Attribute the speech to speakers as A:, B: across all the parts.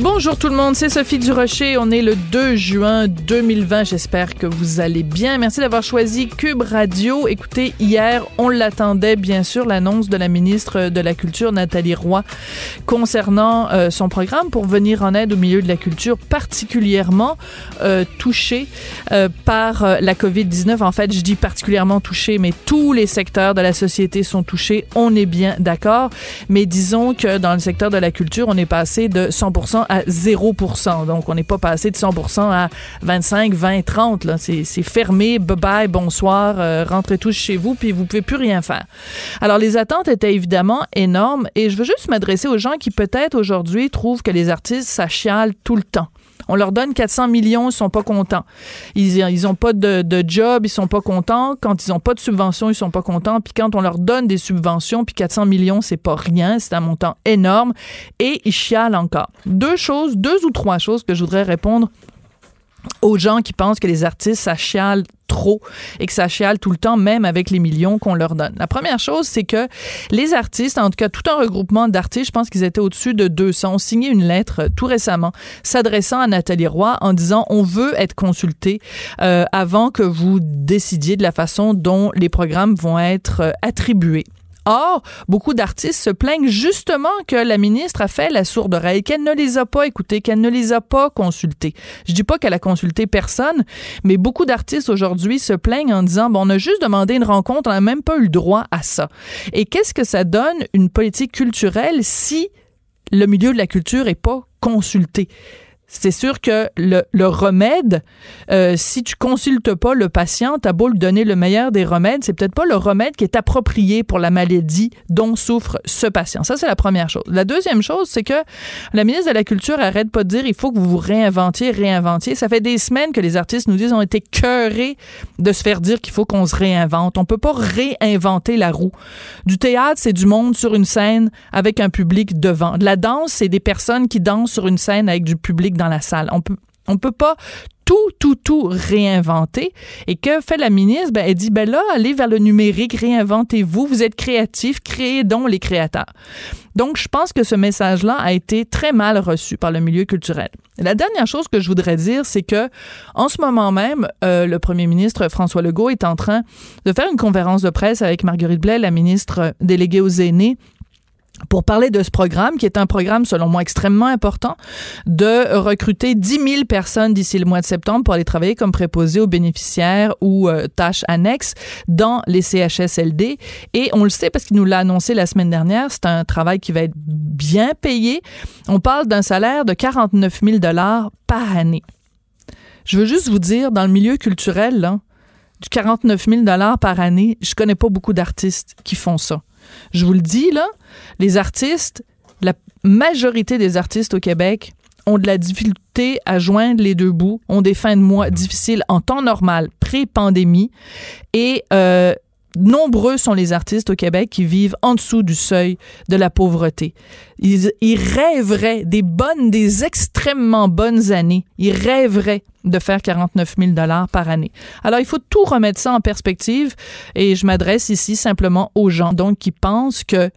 A: Bonjour tout le monde, c'est Sophie Durocher. On est le 2 juin 2020. J'espère que vous allez bien. Merci d'avoir choisi Cube Radio. Écoutez, hier, on l'attendait, bien sûr, l'annonce de la ministre de la Culture, Nathalie Roy, concernant euh, son programme pour venir en aide au milieu de la culture, particulièrement euh, touché euh, par la COVID-19. En fait, je dis particulièrement touché, mais tous les secteurs de la société sont touchés. On est bien d'accord. Mais disons que dans le secteur de la culture, on est passé de 100% à 0% Donc, on n'est pas passé de 100% à 25, 20, 30. Là. C'est, fermé. Bye-bye, bonsoir, euh, rentrez tous chez vous, puis vous pouvez plus rien faire. Alors, les attentes étaient évidemment énormes et je veux juste m'adresser aux gens qui peut-être aujourd'hui trouvent que les artistes, ça tout le temps. On leur donne 400 millions, ils sont pas contents. Ils ils ont pas de, job, ils sont pas contents. Quand ils ont pas de subventions, ils sont pas contents. Puis quand on leur donne des subventions, puis 400 millions, c'est pas rien, c'est un montant énorme et ils chialent encore. Deux choses, deux ou trois choses que je voudrais répondre aux gens qui pensent que les artistes, ça trop et que ça chiale tout le temps, même avec les millions qu'on leur donne. La première chose, c'est que les artistes, en tout cas tout un regroupement d'artistes, je pense qu'ils étaient au-dessus de 200, ont signé une lettre euh, tout récemment s'adressant à Nathalie Roy en disant on veut être consulté euh, avant que vous décidiez de la façon dont les programmes vont être euh, attribués. Or, beaucoup d'artistes se plaignent justement que la ministre a fait la sourde oreille, qu'elle ne les a pas écoutés, qu'elle ne les a pas consultés. Je dis pas qu'elle a consulté personne, mais beaucoup d'artistes aujourd'hui se plaignent en disant, bon, on a juste demandé une rencontre, on n'a même pas eu le droit à ça. Et qu'est-ce que ça donne une politique culturelle si le milieu de la culture est pas consulté? C'est sûr que le, remède, euh, si tu consultes pas le patient, t'as beau lui donner le meilleur des remèdes, c'est peut-être pas le remède qui est approprié pour la maladie dont souffre ce patient. Ça, c'est la première chose. La deuxième chose, c'est que la ministre de la Culture arrête pas de dire il faut que vous vous réinventiez, réinventiez. Ça fait des semaines que les artistes nous disent ont été cœurés de se faire dire qu'il faut qu'on se réinvente. On peut pas réinventer la roue. Du théâtre, c'est du monde sur une scène avec un public devant. De la danse, c'est des personnes qui dansent sur une scène avec du public la salle. On peut on peut pas tout, tout, tout réinventer. Et que fait la ministre? Ben, elle dit, ben là, allez vers le numérique, réinventez-vous, vous êtes créatifs, créez donc les créateurs. Donc, je pense que ce message-là a été très mal reçu par le milieu culturel. La dernière chose que je voudrais dire, c'est que en ce moment même, euh, le premier ministre François Legault est en train de faire une conférence de presse avec Marguerite Blais, la ministre déléguée aux aînés, pour parler de ce programme, qui est un programme, selon moi, extrêmement important, de recruter 10 000 personnes d'ici le mois de septembre pour aller travailler comme préposés aux bénéficiaires ou euh, tâches annexes dans les CHSLD. Et on le sait parce qu'il nous l'a annoncé la semaine dernière, c'est un travail qui va être bien payé. On parle d'un salaire de 49 000 par année. Je veux juste vous dire, dans le milieu culturel, du 49 000 par année, je connais pas beaucoup d'artistes qui font ça. Je vous le dis, là, les artistes, la majorité des artistes au Québec ont de la difficulté à joindre les deux bouts, ont des fins de mois difficiles en temps normal, pré-pandémie, et euh, nombreux sont les artistes au Québec qui vivent en dessous du seuil de la pauvreté. Ils, rêveraient des bonnes, des extrêmement bonnes années. Ils rêveraient de faire 49 000 dollars par année. Alors, il faut tout remettre ça en perspective et je m'adresse ici simplement aux gens donc qui pensent que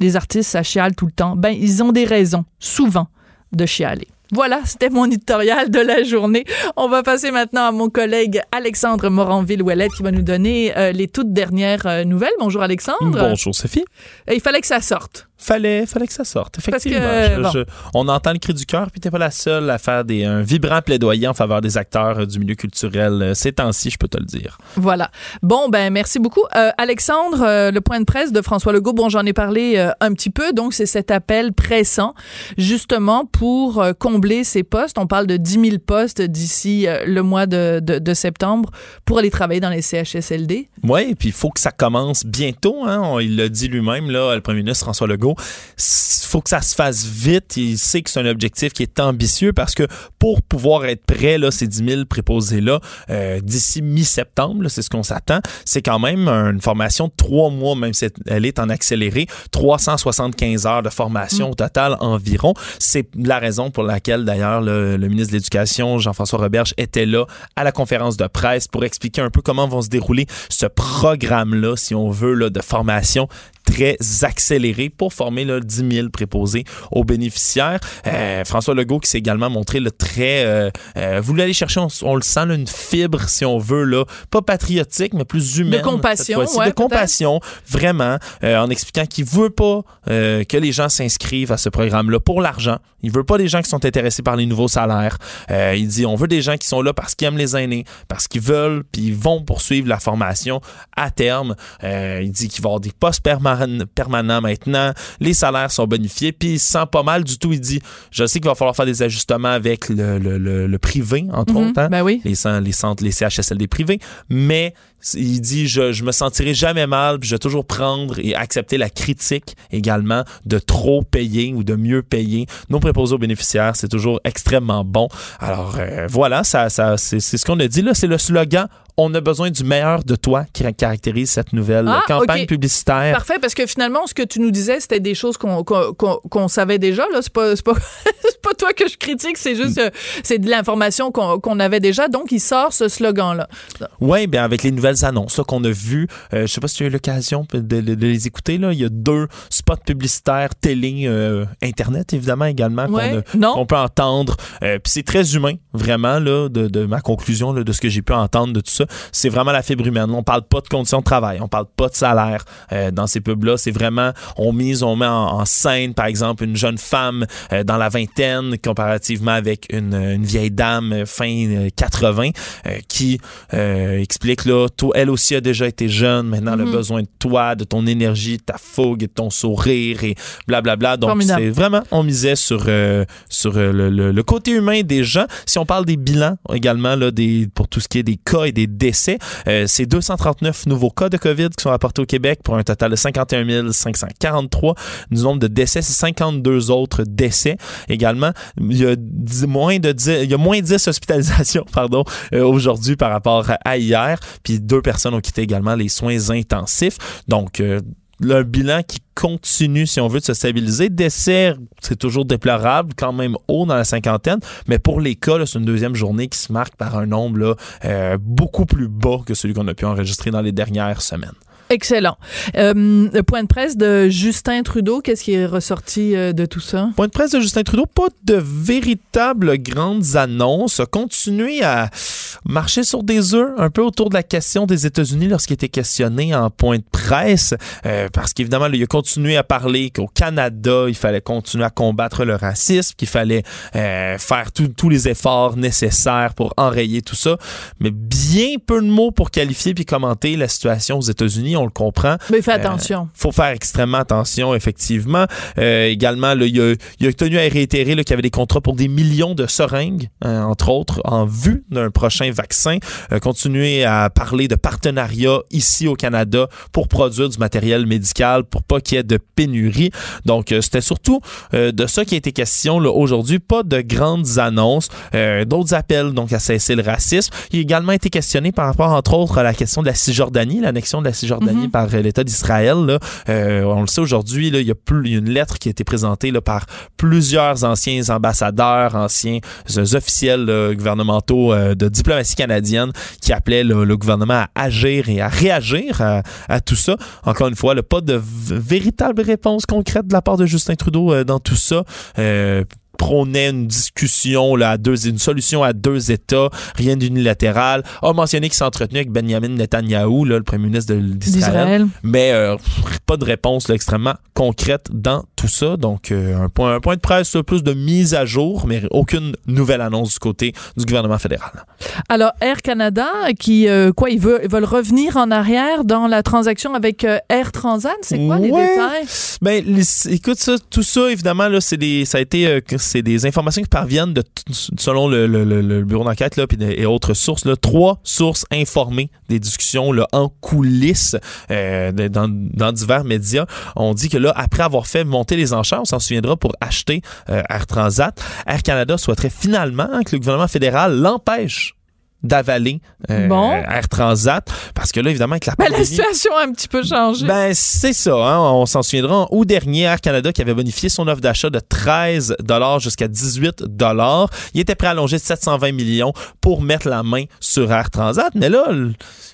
A: les artistes, ça chiale tout le temps. Ben, ils ont des raisons, souvent, de chialer. Voilà, c'était mon éditorial de la journée. On va passer maintenant à mon collègue Alexandre Moranville-Ouellette qui va nous donner euh, les toutes dernières euh, nouvelles. Bonjour Alexandre.
B: Bonjour Sophie.
A: Et il fallait que ça sorte.
B: Fallait, fallait que ça sorte, effectivement.
A: Que,
B: je,
A: bon.
B: je, on entend le cri du cœur, puis t'es pas la seule à faire des, un vibrant plaidoyer en faveur des acteurs euh, du milieu culturel euh, ces temps-ci, je peux te le dire.
A: Voilà. Bon, ben merci beaucoup. Euh, Alexandre, euh, le point de presse de François Legault, bon, j'en ai parlé euh, un petit peu, donc c'est cet appel pressant, justement, pour combler ces postes. On parle de 10 000 postes d'ici le mois de, de, de, septembre pour aller travailler dans les CHSLD.
B: Oui, puis il faut que ça commence bientôt. Hein? On, il l'a dit lui-même, là, le premier ministre François Legault Il faut que ça se fasse vite. Il sait que c'est un objectif qui est ambitieux parce que pour pouvoir être prêt, là, ces 10 000 préposés-là, euh, d'ici mi-septembre, c'est ce qu'on s'attend, c'est quand même une formation de trois mois, même si elle est en accéléré, 375 heures de formation au total environ. C'est la raison pour laquelle, d'ailleurs, le, le ministre de l'Éducation, Jean-François Roberge, était là à la conférence de presse pour expliquer un peu comment vont se dérouler ce programme-là, si on veut, là, de formation très accéléré pour former là, 10 000 préposés aux bénéficiaires. Euh, François Legault qui s'est également montré le très... Euh, euh, vous l'allez chercher, on, le sent, là, une fibre, si on veut, là, pas patriotique, mais plus humaine.
A: De compassion, ouais,
B: De compassion, vraiment, euh, en expliquant qu'il veut pas euh, que les gens s'inscrivent à ce programme-là pour l'argent. Il veut pas des gens qui sont intéressés par les nouveaux salaires. Il dit, on veut des gens qui sont là parce qu'ils aiment les aînés, parce qu'ils veulent, puis ils vont poursuivre la formation à terme. il dit qu'il va y avoir des postes permanents permanent maintenant. Les salaires sont bonifiés. Puis il se sent pas mal du tout. Il dit Je sais qu'il va falloir faire des ajustements avec le, le, privé, entre
A: mhm.
B: autres. Hein.
A: Ben oui.
B: les, les centres, les CHSLD privés. Mais il dit je, je me sentirai jamais mal, puis je vais toujours prendre et accepter la critique également de trop payer ou de mieux payer. nos préposés aux bénéficiaires, c'est toujours extrêmement bon. Alors euh, voilà, ça, ça c'est ce qu'on a dit là, c'est le slogan on a besoin du meilleur de toi qui caractérise cette nouvelle ah, campagne publicitaire.
A: Parfait, parce que finalement, ce que tu nous disais, c'était des choses qu'on savait déjà. Là, c'est pas, pas, pas, toi que je critique, c'est juste euh, c'est de l'information qu'on avait déjà. Donc, il sort ce slogan-là.
B: Oui, bien avec les nouvelles annonces qu'on a vues, euh, je sais pas si tu as eu l'occasion de, les écouter. Là, il y a deux spots publicitaires télé, euh, internet évidemment également qu'on peut entendre. Puis c'est très humain, vraiment là, de, de ma conclusion là, de ce que j'ai pu entendre de tout ça c'est vraiment la fibre humaine. On parle pas de conditions de travail, on parle pas de salaire euh, dans ces pubs-là. C'est vraiment, on mise, on met en, scène, par exemple, une jeune femme euh, dans la vingtaine comparativement avec une, vieille dame euh, fin 80 qui explique là, toi, elle aussi a déjà été jeune, maintenant elle a mm-hmm. besoin de toi, de ton énergie, de ta fougue, de ton sourire et blablabla. Donc c'est vraiment, on misait sur sur le, côté humain des gens. Si on parle des bilans également là, des pour tout ce qui est des cas et des décès. Euh, c'est 239 nouveaux cas de COVID qui sont apportés au Québec pour un total de 51 543. Du nombre de décès, c'est 52 autres décès également. Il y a moins de 10, il y a moins 10 hospitalisations pardon, euh, aujourd'hui par rapport à hier. Puis deux personnes ont quitté également les soins intensifs. Donc, euh, le bilan qui continue, si on veut, de se stabiliser. Décès, c'est toujours déplorable, quand même haut dans la cinquantaine, mais pour les cas, c'est une deuxième journée qui se marque par un nombre euh, beaucoup plus bas que celui qu'on a pu enregistrer dans les dernières semaines.
A: Excellent. Euh, le point de presse de Justin Trudeau, qu'est-ce qui est ressorti euh, de tout ça?
B: Point de presse de Justin Trudeau, pas de véritables grandes annonces. Continuer à marcher sur des œufs un peu autour de la question des États-Unis lorsqu'il était questionné en point de presse, euh, parce qu'évidemment, il a continué à parler qu'au Canada, il fallait continuer à combattre le racisme, qu'il fallait faire tous les efforts nécessaires pour enrayer tout ça, mais bien peu de mots pour qualifier puis commenter la situation aux États-Unis on le comprend.
A: Mais fais attention.
B: Il faut faire extrêmement attention, effectivement. Euh, également, il, a, tenu à réitérer qu'il y avait des contrats pour des millions de seringues, hein, entre autres, en vue d'un prochain vaccin. Euh, continuer à parler de partenariats ici au Canada pour produire du matériel médical, pour pas qu'il y ait de pénurie. Donc, euh, c'était surtout de ça qui a été question aujourd'hui. Pas de grandes annonces, d'autres appels donc à cesser le racisme. Il a également été questionné par rapport, entre autres, à la question de la Cisjordanie, l'annexion de la Cisjordanie Mhm. par euh, l'État d'Israël. Euh, on le sait aujourd'hui, il y, a plus, une lettre qui a été présentée là, par plusieurs anciens ambassadeurs, anciens euh, officiels gouvernementaux de diplomatie canadienne qui appelaient le gouvernement à agir et à réagir à, tout ça. Encore une fois, pas de véritable réponse concrète de la part de Justin Trudeau dans tout ça prônait une discussion, là, à deux, une solution à deux États, rien d'unilatéral, a mentionné qu'il s'entretenait avec Benjamin Netanyahu, là, le premier ministre d'Israël, mais euh, pas de réponse là, extrêmement concrète dans tout ça. Donc, euh, un, point, un point de presse, plus de mise à jour, mais aucune nouvelle annonce du côté du gouvernement fédéral.
A: Alors, Air Canada, qui, euh, quoi, ils veulent, veulent, revenir en arrière dans la transaction avec Air Transat, c'est quoi les détails?
B: Ben, écoute, ça, tout ça, évidemment, là, c'est des, ça a été c'est des informations qui parviennent de selon le, bureau d'enquête là, et autres sources. Là, trois sources informées des discussions là, en coulisses euh, dans, dans, divers médias ont dit que là, après avoir fait monter les enchères, on s'en souviendra pour acheter Air Transat, Air Canada souhaiterait finalement que le gouvernement fédéral l'empêche d'avaler euh, Air Transat parce que là évidemment avec la
A: ben, la situation a un petit peu changé.
B: Ben c'est ça, hein, on s'en souviendra. En août dernier, Air Canada qui avait bonifié son offre d'achat de 13 dollars jusqu'à 18 dollars, il était prêt à allonger 720 millions pour mettre la main sur Air Transat, mais là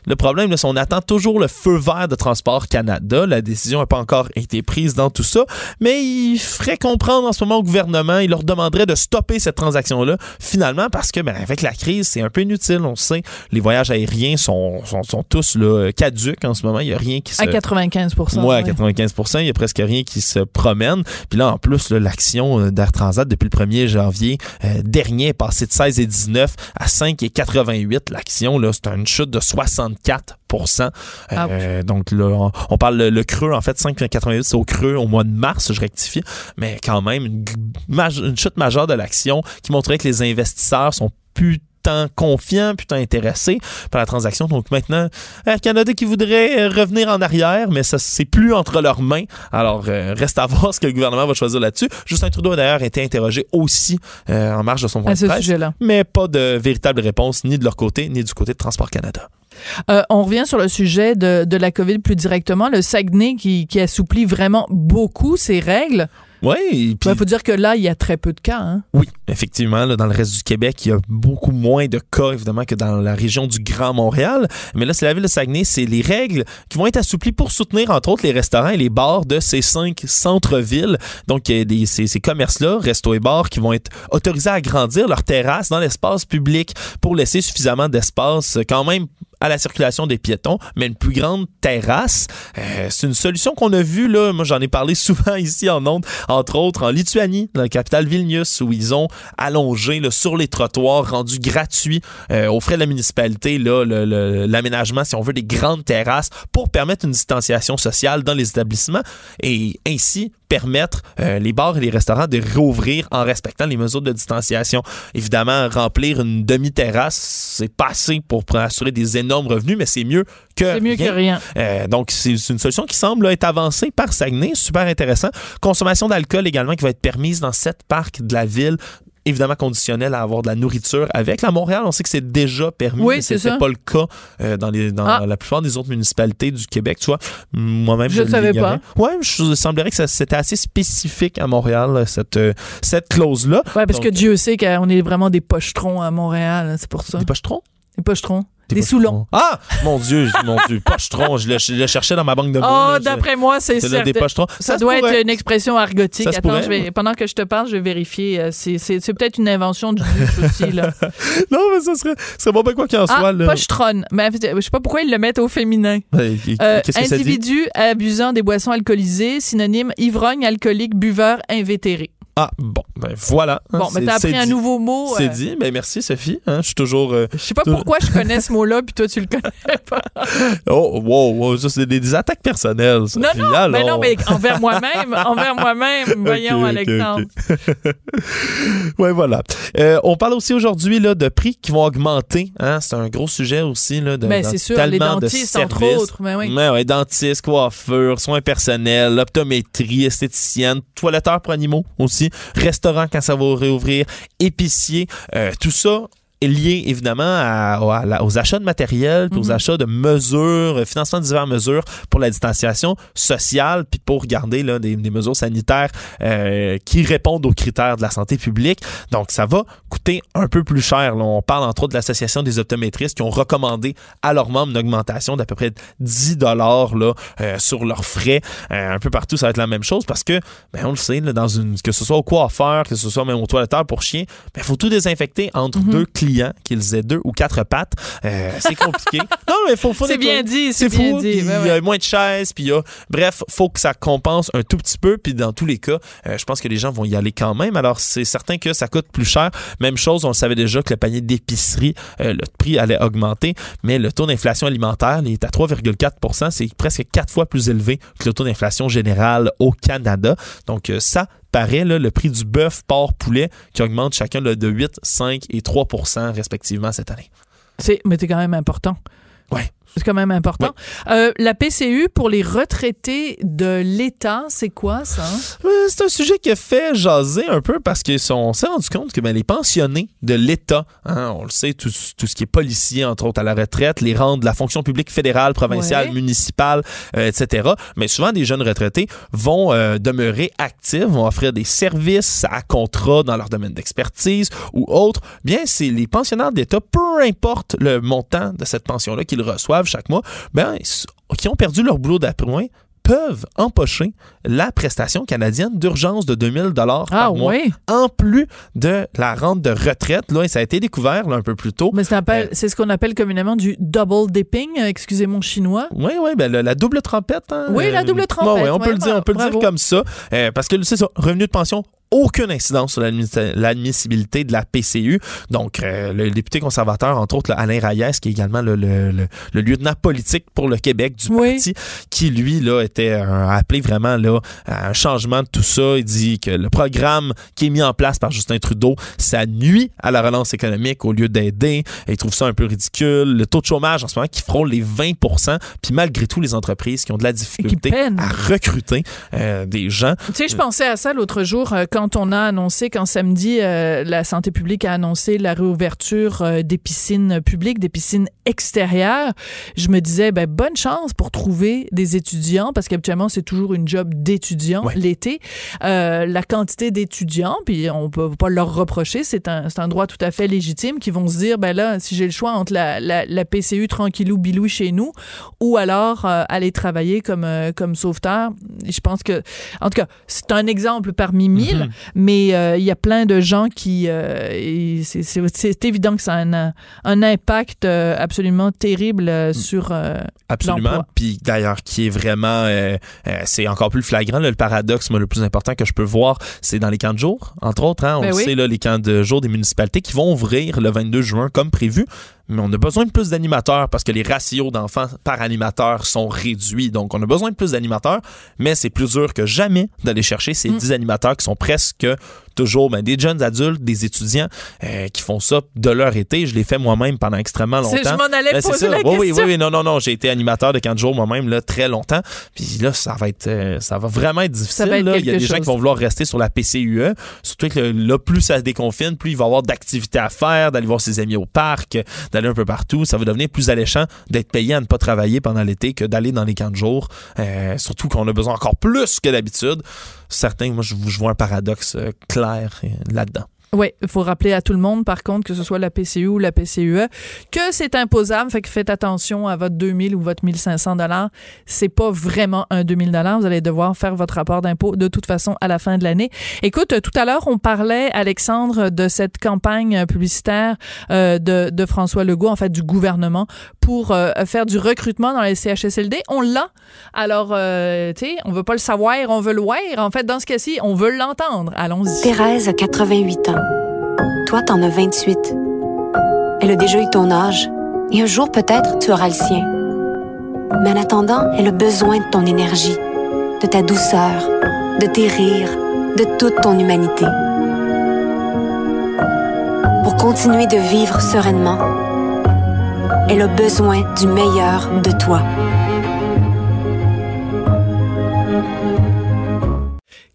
B: le problème, c'est qu'on attend toujours le feu vert de Transport Canada. La décision n'a pas encore été prise dans tout ça, mais il ferait comprendre en ce moment au gouvernement, il leur demanderait de stopper cette transaction-là, finalement, parce que ben, avec la crise, c'est un peu inutile, on sait. Les voyages aériens sont, sont, tous là, caducs en ce moment. Il n'y a rien qui se...
A: À 95%
B: Oui, à 95% Il n'y a presque rien qui se promène. Puis là, en plus, l'action euh, d'Air Transat depuis le 1er janvier euh, dernier est passée de 16 et 19 à 5 et 88. L'action, là, c'est une chute de 60 4 euh, donc là, on, parle le, creux, en fait, 5,88, c'est au creux au mois de mars, je rectifie, mais quand même une, une chute majeure de l'action qui montrait que les investisseurs sont plus confiants, putain intéressés par la transaction. Donc maintenant, Air Canada qui voudrait revenir en arrière, mais ça c'est plus entre leurs mains. Alors euh, reste à voir ce que le gouvernement va choisir là-dessus. Justin Trudeau a d'ailleurs été interrogé aussi euh, en marge de son point de presse, mais pas de véritable réponse ni de leur côté ni du côté de Transport Canada.
A: Euh, on revient sur le sujet de, de, la COVID plus directement. Le Saguenay qui, qui assouplit vraiment beaucoup ses règles.
B: Oui.
A: Il faut dire que là, il y a très peu de cas. Hein?
B: Oui, effectivement. dans le reste du Québec, il y a beaucoup moins de cas, évidemment, que dans la région du Grand Montréal. Mais là, c'est la ville de Saguenay, c'est les règles qui vont être assouplies pour soutenir, entre autres, les restaurants et les bars de ces cinq centres-villes. Donc, il y a des, ces, ces commerces-là, restos et bars, qui vont être autorisés à agrandir leurs terrasses dans l'espace public pour laisser suffisamment d'espace quand même à la circulation des piétons, mais une plus grande terrasse. Euh, c'est une solution qu'on a vue, là, moi j'en ai parlé souvent ici en Onde, entre autres en Lituanie, dans la capitale Vilnius, où ils ont allongé là, sur les trottoirs, rendu gratuit euh, aux frais de la municipalité l'aménagement, si on veut, des grandes terrasses pour permettre une distanciation sociale dans les établissements et ainsi permettre euh, les bars et les restaurants de rouvrir en respectant les mesures de distanciation. Évidemment, remplir une demi-terrasse, c'est pas assez pour assurer des énormes revenus, mais c'est mieux que
A: mieux
B: rien.
A: que rien.
B: Euh, donc, c'est une solution qui semble être avancée par Saguenay, super intéressant. Consommation d'alcool également qui va être permise dans sept parcs de la ville évidemment conditionnel à avoir de la nourriture avec. La Montréal, on sait que c'est déjà permis,
A: oui,
B: mais c'est pas le cas euh, dans, les, dans ah. la plupart des autres municipalités du Québec. Tu vois, moi-même,
A: je ne savais pas.
B: Ouais, je semblerait que c'était assez spécifique à Montréal cette euh, cette clause-là.
A: Ouais, parce que Dieu sait qu'on est vraiment des pochetrons à Montréal, c'est pour ça.
B: Des pochetrons?
A: Des pochetrons. Des Soulons.
B: Ah! Mon Dieu, mon Dieu. Pochetron. Je le, cherchais dans ma banque de mots.
A: Oh, d'après moi, c'est ça.
B: Des pochetrons.
A: Ça, doit être une expression argotique. Attends, je vais, pendant que je te parle, je vais vérifier. Euh, c'est peut-être une invention du aussi, là.
B: non, mais ça serait, serait bon, ben quoi qu'il en
A: ah,
B: soit. Là.
A: Pochetron. Mais je sais pas pourquoi ils le mettent au féminin.
B: euh,
A: individu abusant des boissons alcoolisées, synonyme ivrogne, alcoolique, buveur, invétéré.
B: Ah, bon, ben voilà.
A: Hein, bon, mais t'as appris un nouveau mot.
B: C'est euh. dit, mais merci Sophie. Hein, je suis toujours. Euh,
A: je sais pas pourquoi je connais ce mot-là, puis toi tu le connais pas.
B: oh, wow, wow ça c'est des, attaques personnelles. Sophie.
A: Non, non, mais non, mais envers moi-même, envers moi-même, voyons Alexandre.
B: ouais, voilà. Euh, on parle aussi aujourd'hui là de prix qui vont augmenter. Hein, c'est un gros sujet aussi là. De,
A: ben, c'est sûr, les dentistes entre autres. Mais oui.
B: Ouais, ouais, dentistes, coiffeurs, soins personnels, optométrie, esthéticienne, toiletteur pour animaux aussi restaurant quand ça va réouvrir, épicier, euh, tout ça lié évidemment à, aux achats de matériel, aux mhm. achats de mesures, euh, financement de diverses mesures pour la distanciation sociale, puis pour garder là, des, mesures sanitaires euh, qui répondent aux critères de la santé publique. Donc, ça va coûter un peu plus cher. on parle entre autres de l'Association des optométristes qui ont recommandé à leurs membres une augmentation d'à peu près 10 dollars là, euh, sur leurs frais. un peu partout, ça va être la même chose parce que, ben, on le sait, là, dans une, que ce soit au coiffeur, que ce soit même au toiletteur pour chien, il ben, faut tout désinfecter entre mhm. deux clients qu'ils aient deux ou quatre pattes. Euh, c'est compliqué. non, mais faut, faut
A: C'est bien dit, c'est
B: fou.
A: dit.
B: Il y a moins de chaises, puis il y a... Bref, faut que ça compense un tout petit peu, puis dans tous les cas, euh, je pense que les gens vont y aller quand même. Alors, c'est certain que ça coûte plus cher. Même chose, on le savait déjà que le panier d'épicerie, euh, le prix allait augmenter, mais le taux d'inflation alimentaire, il est à 3,4% C'est presque quatre fois plus élevé que le taux d'inflation général au Canada. Donc, ça, paraît, le prix du bœuf, porc, poulet, qui augmente chacun de 8, 5 et 3% respectivement cette année.
A: C'est, mais c'est quand même important. C'est quand même important. Euh, la PCU pour les retraités de l'État, c'est quoi ça?
B: Euh, c'est un sujet qui a fait jaser un peu parce qu'on s'est rendu compte que ben, les pensionnés de l'État, hein, on le sait, tout, tout, ce qui est policier, entre autres, à la retraite, les rangs de la fonction publique fédérale, provinciale, municipale, euh, etc. Mais souvent, des jeunes retraités vont demeurer actifs, vont offrir des services à contrat dans leur domaine d'expertise ou autre. Bien, c'est les pensionnaires d'État, peu importe le montant de cette pension-là qu'ils reçoivent chaque mois, ben, qui ont perdu leur boulot d'après peuvent empocher la prestation canadienne d'urgence de 2000 dollars ah, par mois en plus de la rente de retraite là et ça a été découvert un peu plus tôt.
A: Mais euh, c'est ce qu'on appelle communément du double dipping, excusez mon chinois.
B: Oui oui, ben la, double trompette
A: hein, Oui, la double trompette.
B: on peut le dire, on peut le dire comme ça euh, parce que c'est ça, revenu de pension aucune incidence sur l'admissibilité de la PCU. Donc, euh, le député conservateur, entre autres, Alain Reyes, qui est également le, le, le, lieutenant politique pour le Québec du parti, qui, lui, là, était appelé vraiment là, à un changement de tout ça. Il dit que le programme qui est mis en place par Justin Trudeau, ça nuit à la relance économique au lieu d'aider. Il trouve ça un peu ridicule. Le taux de chômage en ce moment qui frôle les 20 puis malgré tout, les entreprises qui ont de la difficulté à recruter euh, des gens.
A: Tu sais, je pensais à ça l'autre jour, euh, quand on a annoncé, quand samedi, euh, la santé publique a annoncé la réouverture euh, des piscines publiques, des piscines extérieures, je me disais, ben, bonne chance pour trouver des étudiants, parce qu'habituellement, c'est toujours une job d'étudiant l'été. Euh, la quantité d'étudiants, puis on peut pas leur reprocher, c'est un, un droit tout à fait légitime, qui vont se dire, ben là, si j'ai le choix entre la, la, la, PCU tranquillou bilou chez nous, ou alors aller travailler comme, comme sauveteur, je pense que, en tout cas, c'est un exemple parmi mille. Mm-hmm mais euh, il y a plein de gens qui... Euh, c'est évident que ça a un, un impact euh, absolument terrible mm. sur
B: Absolument. Puis d'ailleurs, qui est vraiment... c'est encore plus flagrant, le paradoxe moi, le plus important que je peux voir, c'est dans les camps de jour, entre autres. Hein, on ben sait, là, les camps de jour des municipalités qui vont ouvrir le 22 juin comme prévu mais on a besoin de plus d'animateurs parce que les ratios d'enfants par animateur sont réduits. Donc, on a besoin de plus d'animateurs, mais c'est plus dur que jamais d'aller chercher ces 10 mm. animateurs qui sont presque toujours ben, des jeunes adultes, des étudiants euh, qui font ça de leur été. Je l'ai fait moi-même pendant extrêmement longtemps. Je
A: m'en allais ben, poser la
B: question. Oui, oui, oui, non, non, non. J'ai été animateur de 15 jours moi-même là, très longtemps. Puis là, ça va être, euh, ça va vraiment être difficile. Il y a des gens qui vont vouloir rester sur la PCUE. Surtout que là, plus ça se déconfine, plus il va y avoir d'activités à faire, d'aller voir ses amis au parc, d'aller un peu partout. Ça va devenir plus alléchant d'être payé à ne pas travailler pendant l'été que d'aller dans les camps de jour. Euh, surtout qu'on a besoin encore plus que d'habitude certains, moi, je, je vois un paradoxe euh, euh, là-dedans.
A: Oui, il faut rappeler à tout le monde, par contre, que ce soit la PCU ou la PCUE, que c'est imposable. Fait que faites attention à votre 2000 ou votre 1500 dollars. C'est pas vraiment un 2000 dollars. Vous allez devoir faire votre rapport d'impôt de toute façon à la fin de l'année. Écoute, tout à l'heure, on parlait, Alexandre, de cette campagne publicitaire euh, de, de, François Legault, en fait, du gouvernement pour euh, faire du recrutement dans les CHSLD. On l'a. Alors, euh, tu sais, on veut pas le savoir, on veut le voir. En fait, dans ce cas-ci, on veut l'entendre. Allons-y.
C: Thérèse a 88 ans. Toi, t'en as 28. Elle a déjà eu ton âge. Et un jour, peut-être, tu auras le sien. Mais en attendant, elle a besoin de ton énergie, de ta douceur, de tes rires, de toute ton humanité. Pour continuer de vivre sereinement, elle a besoin du meilleur de toi.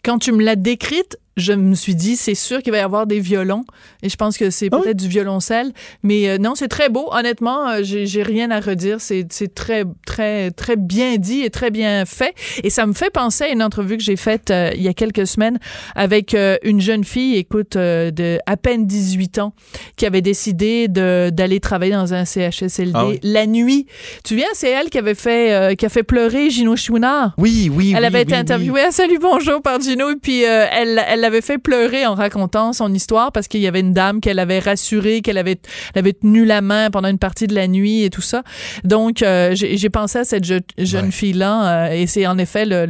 A: Quand tu me l'as décrite, je me suis dit, c'est sûr qu'il va y avoir des violons. Et je pense que c'est ah peut-être du violoncelle. Mais euh, non, c'est très beau. Honnêtement, euh, j'ai rien à redire. C'est très, très, très bien dit et très bien fait. Et ça me fait penser à une entrevue que j'ai faite euh, il y a quelques semaines avec une jeune fille, écoute, de à peine 18 ans, qui avait décidé d'aller travailler dans un CHSLD ah la nuit. Tu viens, c'est elle qui avait fait, qui a fait pleurer Gino Chouinard.
B: Oui, oui,
A: Elle avait été interviewée. Ah, salut, bonjour par Gino. Et puis, elle, elle l'avait fait pleurer en racontant son histoire parce qu'il y avait une dame qu'elle avait rassurée, qu'elle avait, avait tenu la main pendant une partie de la nuit et tout ça. Donc, euh, j'ai pensé à cette jeune fille-là euh, et c'est en effet le,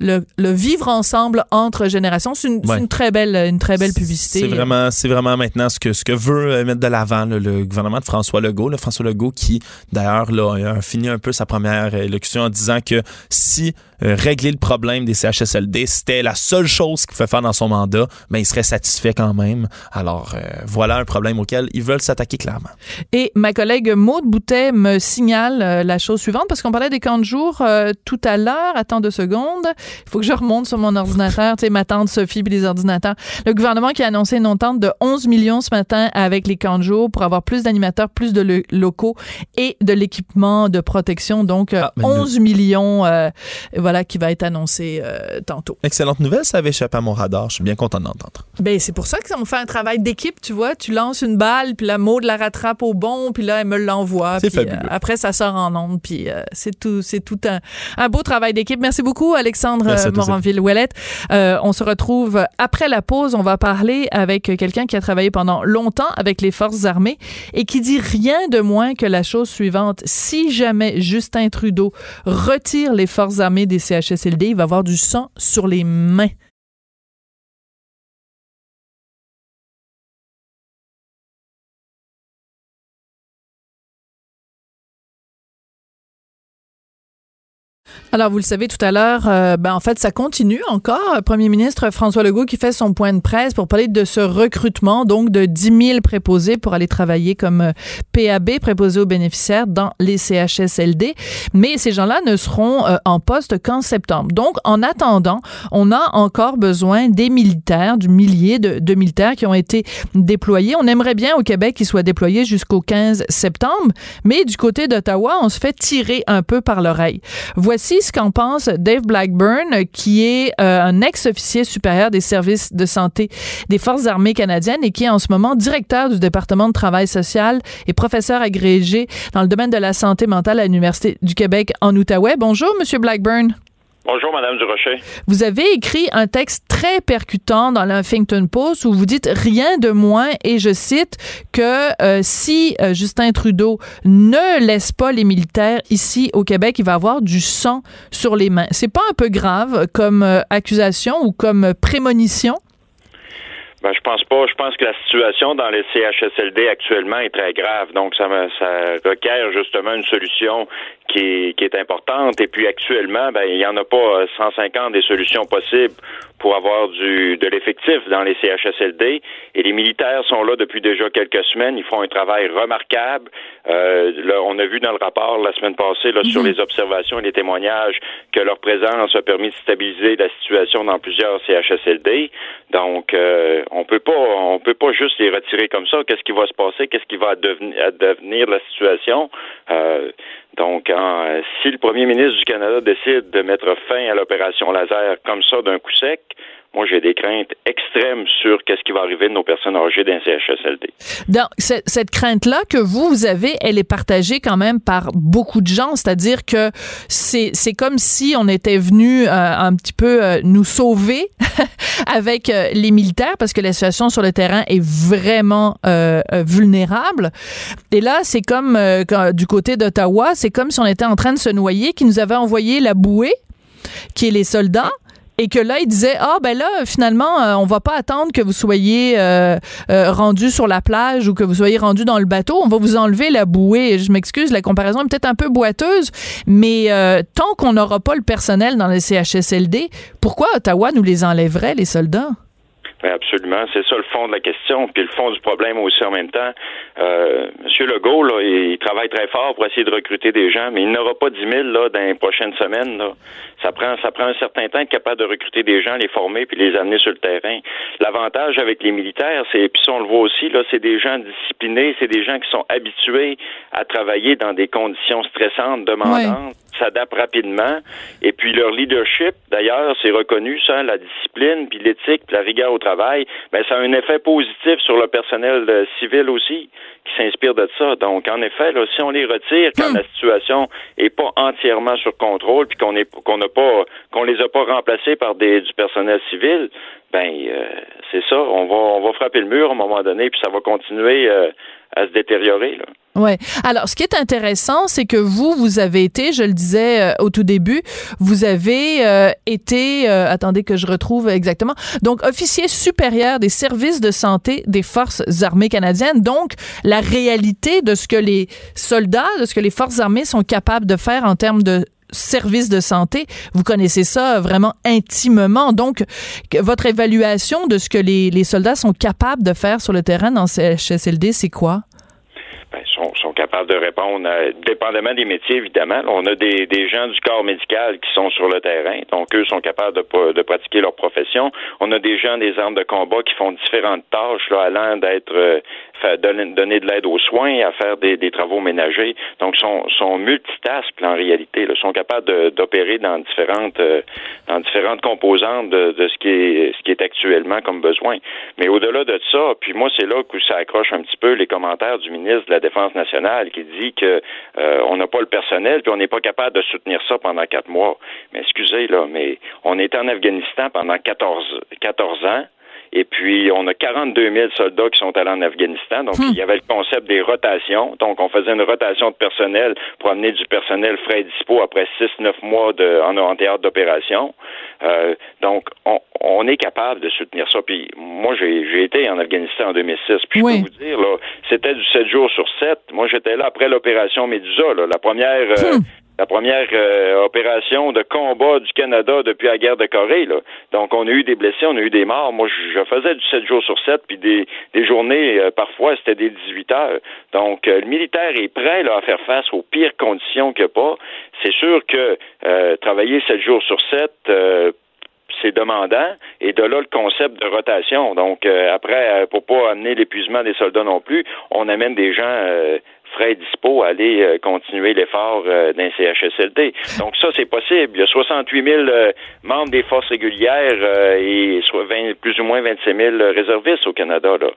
A: le, le, vivre ensemble entre générations. C'est une, très belle, une très belle publicité.
B: C'est vraiment, c'est vraiment maintenant ce que, ce que veut euh, mettre de l'avant le gouvernement de François Legault. Le François Legault qui, d'ailleurs, a fini un peu sa première élection en disant que si régler le problème des CHSLD. C'était la seule chose qu'il pouvait faire dans son mandat, mais il serait satisfait quand même. Alors, voilà un problème auquel ils veulent s'attaquer clairement.
A: Et ma collègue Maude Boutet me signale la chose suivante, parce qu'on parlait des camps de jour tout à l'heure. Attends deux secondes. Il faut que je remonte sur mon ordinateur. tu sais, ma tante Sophie puis les ordinateurs. Le gouvernement qui a annoncé une entente de 11 millions ce matin avec les camps de jour pour avoir plus d'animateurs, plus de locaux et de l'équipement de protection. Donc, 11 ah, millions, euh, voilà, qui va être annoncé euh, tantôt.
B: Excellente nouvelle, ça avait échappé à mon radar. Je suis bien content d'entendre.
A: Ben, c'est pour ça qu'on fait un travail d'équipe, tu vois. Tu lances une balle, puis la mode la rattrape au bon, puis là, elle me l'envoie. C'est euh, après, ça sort en onde, puis c'est tout, c'est tout un, un, beau travail d'équipe. Merci beaucoup, Alexandre Moranville-Ouellette. on se retrouve après la pause. On va parler avec quelqu'un qui a travaillé pendant longtemps avec les forces armées et qui dit rien de moins que la chose suivante. Si jamais Justin Trudeau retire les forces armées des CHSLD, va avoir du sang sur les mains. Alors, vous le savez tout à l'heure, euh, ben, en fait, ça continue encore. Premier ministre François Legault qui fait son point de presse pour parler de ce recrutement, donc de 10 000 préposés pour aller travailler comme euh, PAB, préposés aux bénéficiaires dans les CHSLD. Mais ces gens-là ne seront euh, en poste qu'en septembre. Donc, en attendant, on a encore besoin des militaires, du millier de, de militaires qui ont été déployés. On aimerait bien au Québec qu'ils soient déployés jusqu'au 15 septembre, mais du côté d'Ottawa, on se fait tirer un peu par l'oreille. Voici qu'en pense Dave Blackburn, qui est euh, un ex-officier supérieur des services de santé des Forces armées canadiennes et qui est en ce moment directeur du département de travail social et professeur agrégé dans le domaine de la santé mentale à l'Université du Québec en Outaouais? Bonjour, Monsieur Blackburn.
D: Bonjour, Madame Durocher.
A: Vous avez écrit un texte très percutant dans l'Huffington Post où vous dites rien de moins, et je cite, que euh, si euh, Justin Trudeau ne laisse pas les militaires ici au Québec, il va avoir du sang sur les mains. C'est pas un peu grave comme euh, accusation ou comme prémonition?
D: Ben, je pense pas. Je pense que la situation dans les CHSLD actuellement est très grave. Donc, ça, ça requiert justement une solution qui est, importante. Et puis actuellement, ben, il n'y en a pas 150 des solutions possibles pour avoir du de l'effectif dans les CHSLD. Et les militaires sont là depuis déjà quelques semaines. Ils font un travail remarquable. Euh, là, on a vu dans le rapport la semaine passée là, sur mhm. les observations et les témoignages que leur présence a permis de stabiliser la situation dans plusieurs CHSLD. Donc, euh, on peut pas, on peut pas juste les retirer comme ça. Qu'est-ce qui va se passer? Qu'est-ce qui va devenir, devenir la situation? Euh, donc, si le premier ministre du Canada décide de mettre fin à l'opération laser comme ça d'un coup sec, moi, j'ai des craintes extrêmes sur qu'est-ce qui va arriver de nos personnes âgées d'un CHSLD.
A: Donc, cette crainte-là que vous, vous avez, elle est partagée quand même par beaucoup de gens. C'est-à-dire que c'est, comme si on était venu euh, un petit peu euh, nous sauver avec euh, les militaires parce que la situation sur le terrain est vraiment vulnérable. Et là, c'est comme du côté d'Ottawa, c'est comme si on était en train de se noyer, qui nous avait envoyé la bouée qui est les soldats et que là, il disait ah ben là finalement euh, on va pas attendre que vous soyez euh, euh, rendu sur la plage ou que vous soyez rendu dans le bateau, on va vous enlever la bouée. Je m'excuse, la comparaison est peut-être un peu boiteuse, mais tant qu'on n'aura pas le personnel dans les CHSLD, pourquoi Ottawa nous les enlèverait les soldats?
D: absolument, c'est ça le fond de la question, puis le fond du problème aussi en même temps. Euh, Monsieur Legault, là, il travaille très fort pour essayer de recruter des gens, mais il n'aura pas 10 000 là, dans les prochaines semaines. Ça prend, ça prend un certain temps d'être capable de recruter des gens, les former, puis les amener sur le terrain. L'avantage avec les militaires, c'est, puis ça on le voit aussi, là, c'est des gens disciplinés, c'est des gens qui sont habitués à travailler dans des conditions stressantes, demandantes s'adaptent rapidement. Et puis leur leadership, d'ailleurs, c'est reconnu ça, la discipline, puis l'éthique, puis la rigueur au travail, ben ça a un effet positif sur le personnel euh, civil aussi qui de ça. Donc, en effet, là, si on les retire quand hmm. la situation est pas entièrement sur contrôle, puis qu'on est qu'on n'a pas qu'on les a pas remplacés par des du personnel civil, ben euh, c'est ça. On va on va frapper le mur à un moment donné, puis ça va continuer euh, à se détériorer. Là.
A: Ouais. Alors, ce qui est intéressant, c'est que vous, vous avez été, je le disais euh, au tout début, vous avez été, attendez que je retrouve exactement, donc officier supérieur des services de santé des forces armées canadiennes. Donc, la réalité de ce que les soldats, de ce que les forces armées sont capables de faire en termes de service de santé. Vous connaissez ça vraiment intimement. Donc, votre évaluation de ce que les, soldats sont capables de faire sur le terrain dans CHSLD, c'est quoi?
D: Ben, sont, sont, capables de répondre, dépendamment des métiers, évidemment. On a des, gens du corps médical qui sont sur le terrain, donc eux sont capables de, de pratiquer leur profession. On a des gens des armes de combat qui font différentes tâches, là, allant d'être donner, de l'aide aux soins, à faire des, des travaux ménagers. Donc, sont, sont multitasques en réalité. Là, sont capables d'opérer dans différentes euh, dans différentes composantes de, de, ce qui est ce qui est actuellement comme besoin. Mais au-delà de ça, puis moi, c'est là que ça accroche un petit peu les commentaires du ministre de la Défense nationale qui dit que euh, on n'a pas le personnel puis on n'est pas capable de soutenir ça pendant quatre mois. Mais excusez là, mais on était en Afghanistan pendant 14 14 ans. Et puis, on a 42 000 soldats qui sont allés en Afghanistan. Donc, hmm. il y avait le concept des rotations. Donc, on faisait une rotation de personnel pour amener du personnel frais et dispo après 6-9 mois de, en, théâtre d'opération. Euh, donc, on, on, est capable de soutenir ça. Puis, moi, j'ai été en Afghanistan en 2006. Puis, je peux vous dire, là, c'était du 7 jours sur 7. Moi, j'étais là après l'opération Medusa, là, la première... Euh, hmm la première euh, opération de combat du Canada depuis la guerre de Corée. Là. Donc, on a eu des blessés, on a eu des morts. Moi, je, faisais du 7 jours sur 7, puis des, des journées, euh, parfois, c'était des 18 heures. Donc, euh, le militaire est prêt là, à faire face aux pires conditions que pas. C'est sûr que travailler 7 jours sur 7, c'est demandant. Et de là, le concept de rotation. Donc, après, pour pas amener l'épuisement des soldats non plus, on amène des gens frais dispo à aller euh, continuer l'effort euh, d'un CHSLD. Donc ça, c'est possible. Il y a 68 000 euh, membres des forces régulières et soit 20, plus ou moins 25 000 réservistes au Canada. Là.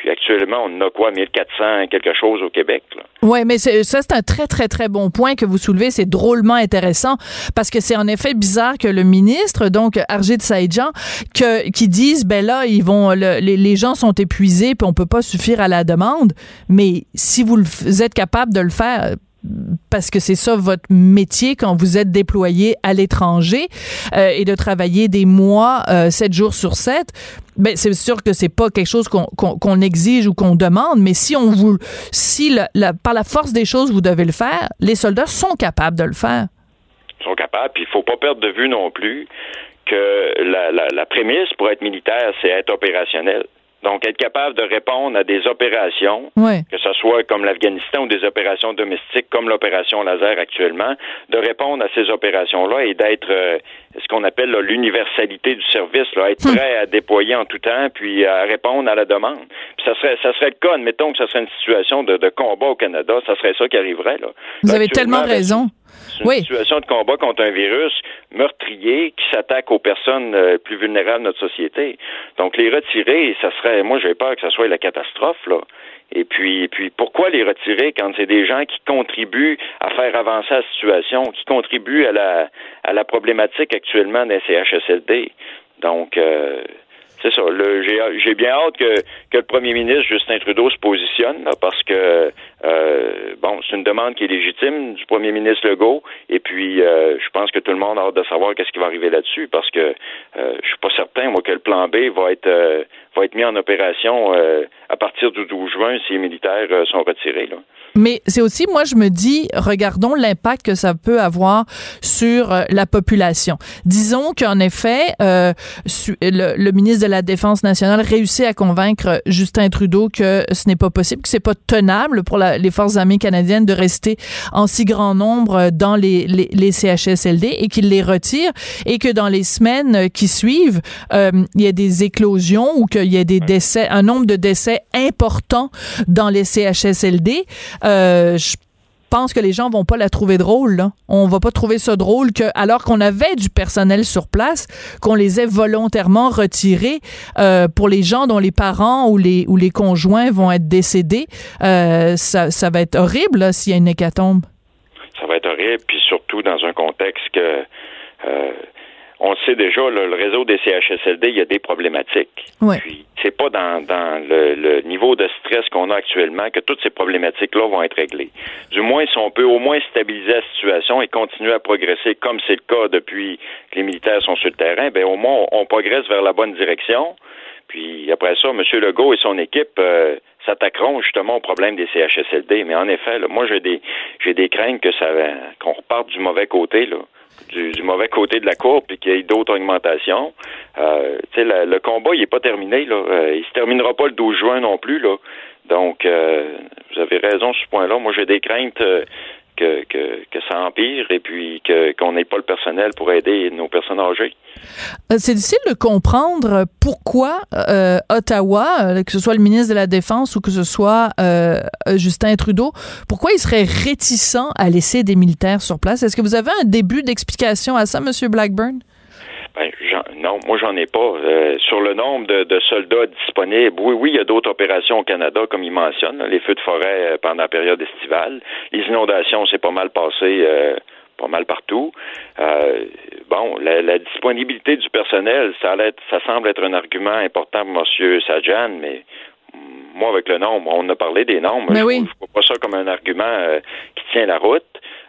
D: Puis actuellement, on a quoi, 1400 quelque chose au Québec.
A: Oui, mais ça, c'est un très, très, très bon point que vous soulevez. C'est drôlement intéressant parce que c'est en effet bizarre que le ministre, donc Arjit Saïdjan, que, qui disent, ben là, ils vont, les, les, gens sont épuisés puis on peut pas suffire à la demande. Mais si vous êtes capable de le faire, parce que c'est ça votre métier quand vous êtes déployé à l'étranger euh, et de travailler des mois, euh, sept jours sur sept. Ben, c'est sûr que c'est pas quelque chose qu'on exige ou qu'on demande, mais si on vous, si par la force des choses vous devez le faire, les soldats sont capables de le faire.
D: Ils sont capables, puis il faut pas perdre de vue non plus que la, la, la prémisse pour être militaire, c'est être opérationnel. Donc, être capable de répondre à des opérations, que ce soit comme l'Afghanistan ou des opérations domestiques comme l'opération laser actuellement, de répondre à ces opérations-là et d'être euh, ce qu'on appelle l'universalité du service, là, être hmm. prêt à déployer en tout temps, puis à répondre à la demande. Puis ça serait, ça serait le cas, admettons que ça serait une situation de, combat au Canada, ça serait ça qui arriverait. Là.
A: Vous avez tellement raison.
D: C'est une situation de combat contre un virus meurtrier qui s'attaque aux personnes euh, plus vulnérables de notre société. Donc les retirer, ça serait, moi j'ai peur que ça soit la catastrophe là. Et puis, puis pourquoi les retirer quand c'est des gens qui contribuent à faire avancer la situation, qui contribuent à la à la problématique actuellement des CHSLD. Donc euh, c'est ça. J'ai bien hâte que, que le premier ministre Justin Trudeau se positionne là, parce que euh, bon, c'est une demande qui est légitime du premier ministre Legault. Et puis, euh, je pense que tout le monde a hâte de savoir qu'est-ce qui va arriver là-dessus, parce que euh, je suis pas certain, moi, que le plan B va être euh, va être mis en opération à partir du 12 juin si les militaires sont retirés.
A: Mais c'est aussi, moi, je me dis, regardons l'impact que ça peut avoir sur la population. Disons qu'en effet, le, le, ministre de la Défense nationale réussit à convaincre Justin Trudeau que ce n'est pas possible, que c'est pas tenable pour la, les forces armées canadiennes de rester en si grand nombre dans les, les, les CHSLD et qu'il les retire et que dans les semaines qui suivent, euh, il y a des éclosions ou qu'il y a des décès, un nombre de décès importants dans les CHSLD. Euh, je pense que les gens vont pas la trouver drôle. Là. On va pas trouver ça drôle que, alors qu'on avait du personnel sur place, qu'on les ait volontairement retirés euh, pour les gens dont les parents ou les ou les conjoints vont être décédés. Euh, ça, ça va être horrible s'il y a une hécatombe.
D: Ça va être horrible, puis surtout dans un contexte que euh, on le sait déjà, le réseau des CHSLD, il y a des problématiques.
A: Oui.
D: Puis c'est pas dans, dans le, niveau de stress qu'on a actuellement que toutes ces problématiques-là vont être réglées. Du moins, si on peut au moins stabiliser la situation et continuer à progresser comme c'est le cas depuis que les militaires sont sur le terrain, ben au moins on, progresse vers la bonne direction. Puis après ça, M. Legault et son équipe, euh, s'attaqueront justement au problème des CHSLD. Mais en effet, moi j'ai des j'ai des craintes que ça qu'on reparte du mauvais côté là. Du, mauvais côté de la courbe et qu'il y ait d'autres augmentations. Euh, le combat, il n'est pas terminé. Là. Euh, il se terminera pas le 12 juin non plus. Là. Donc, euh, vous avez raison sur ce point-là. Moi, j'ai des craintes euh, que, ça empire et puis qu'on n'ait pas le personnel pour aider nos personnes âgées.
A: Euh, c'est difficile de comprendre pourquoi euh, Ottawa, euh, que ce soit le ministre de la Défense ou que ce soit Justin Trudeau, pourquoi il serait réticent à laisser des militaires sur place? Est-ce que vous avez un début d'explication à ça, M. Blackburn?
D: Ben, non, moi j'en ai pas. Euh, sur le nombre de, soldats disponibles, oui, oui, il y a d'autres opérations au Canada, comme il mentionne, les feux de forêt euh, pendant la période estivale. Les inondations, c'est pas mal passé euh, pas mal partout. bon, la, disponibilité du personnel, ça, ça semble être un argument important pour M. Sajan, mais moi, avec le nombre, on a parlé des nombres.
A: Mais
D: je,
A: oui.
D: ne vois pas ça comme un argument qui tient la route.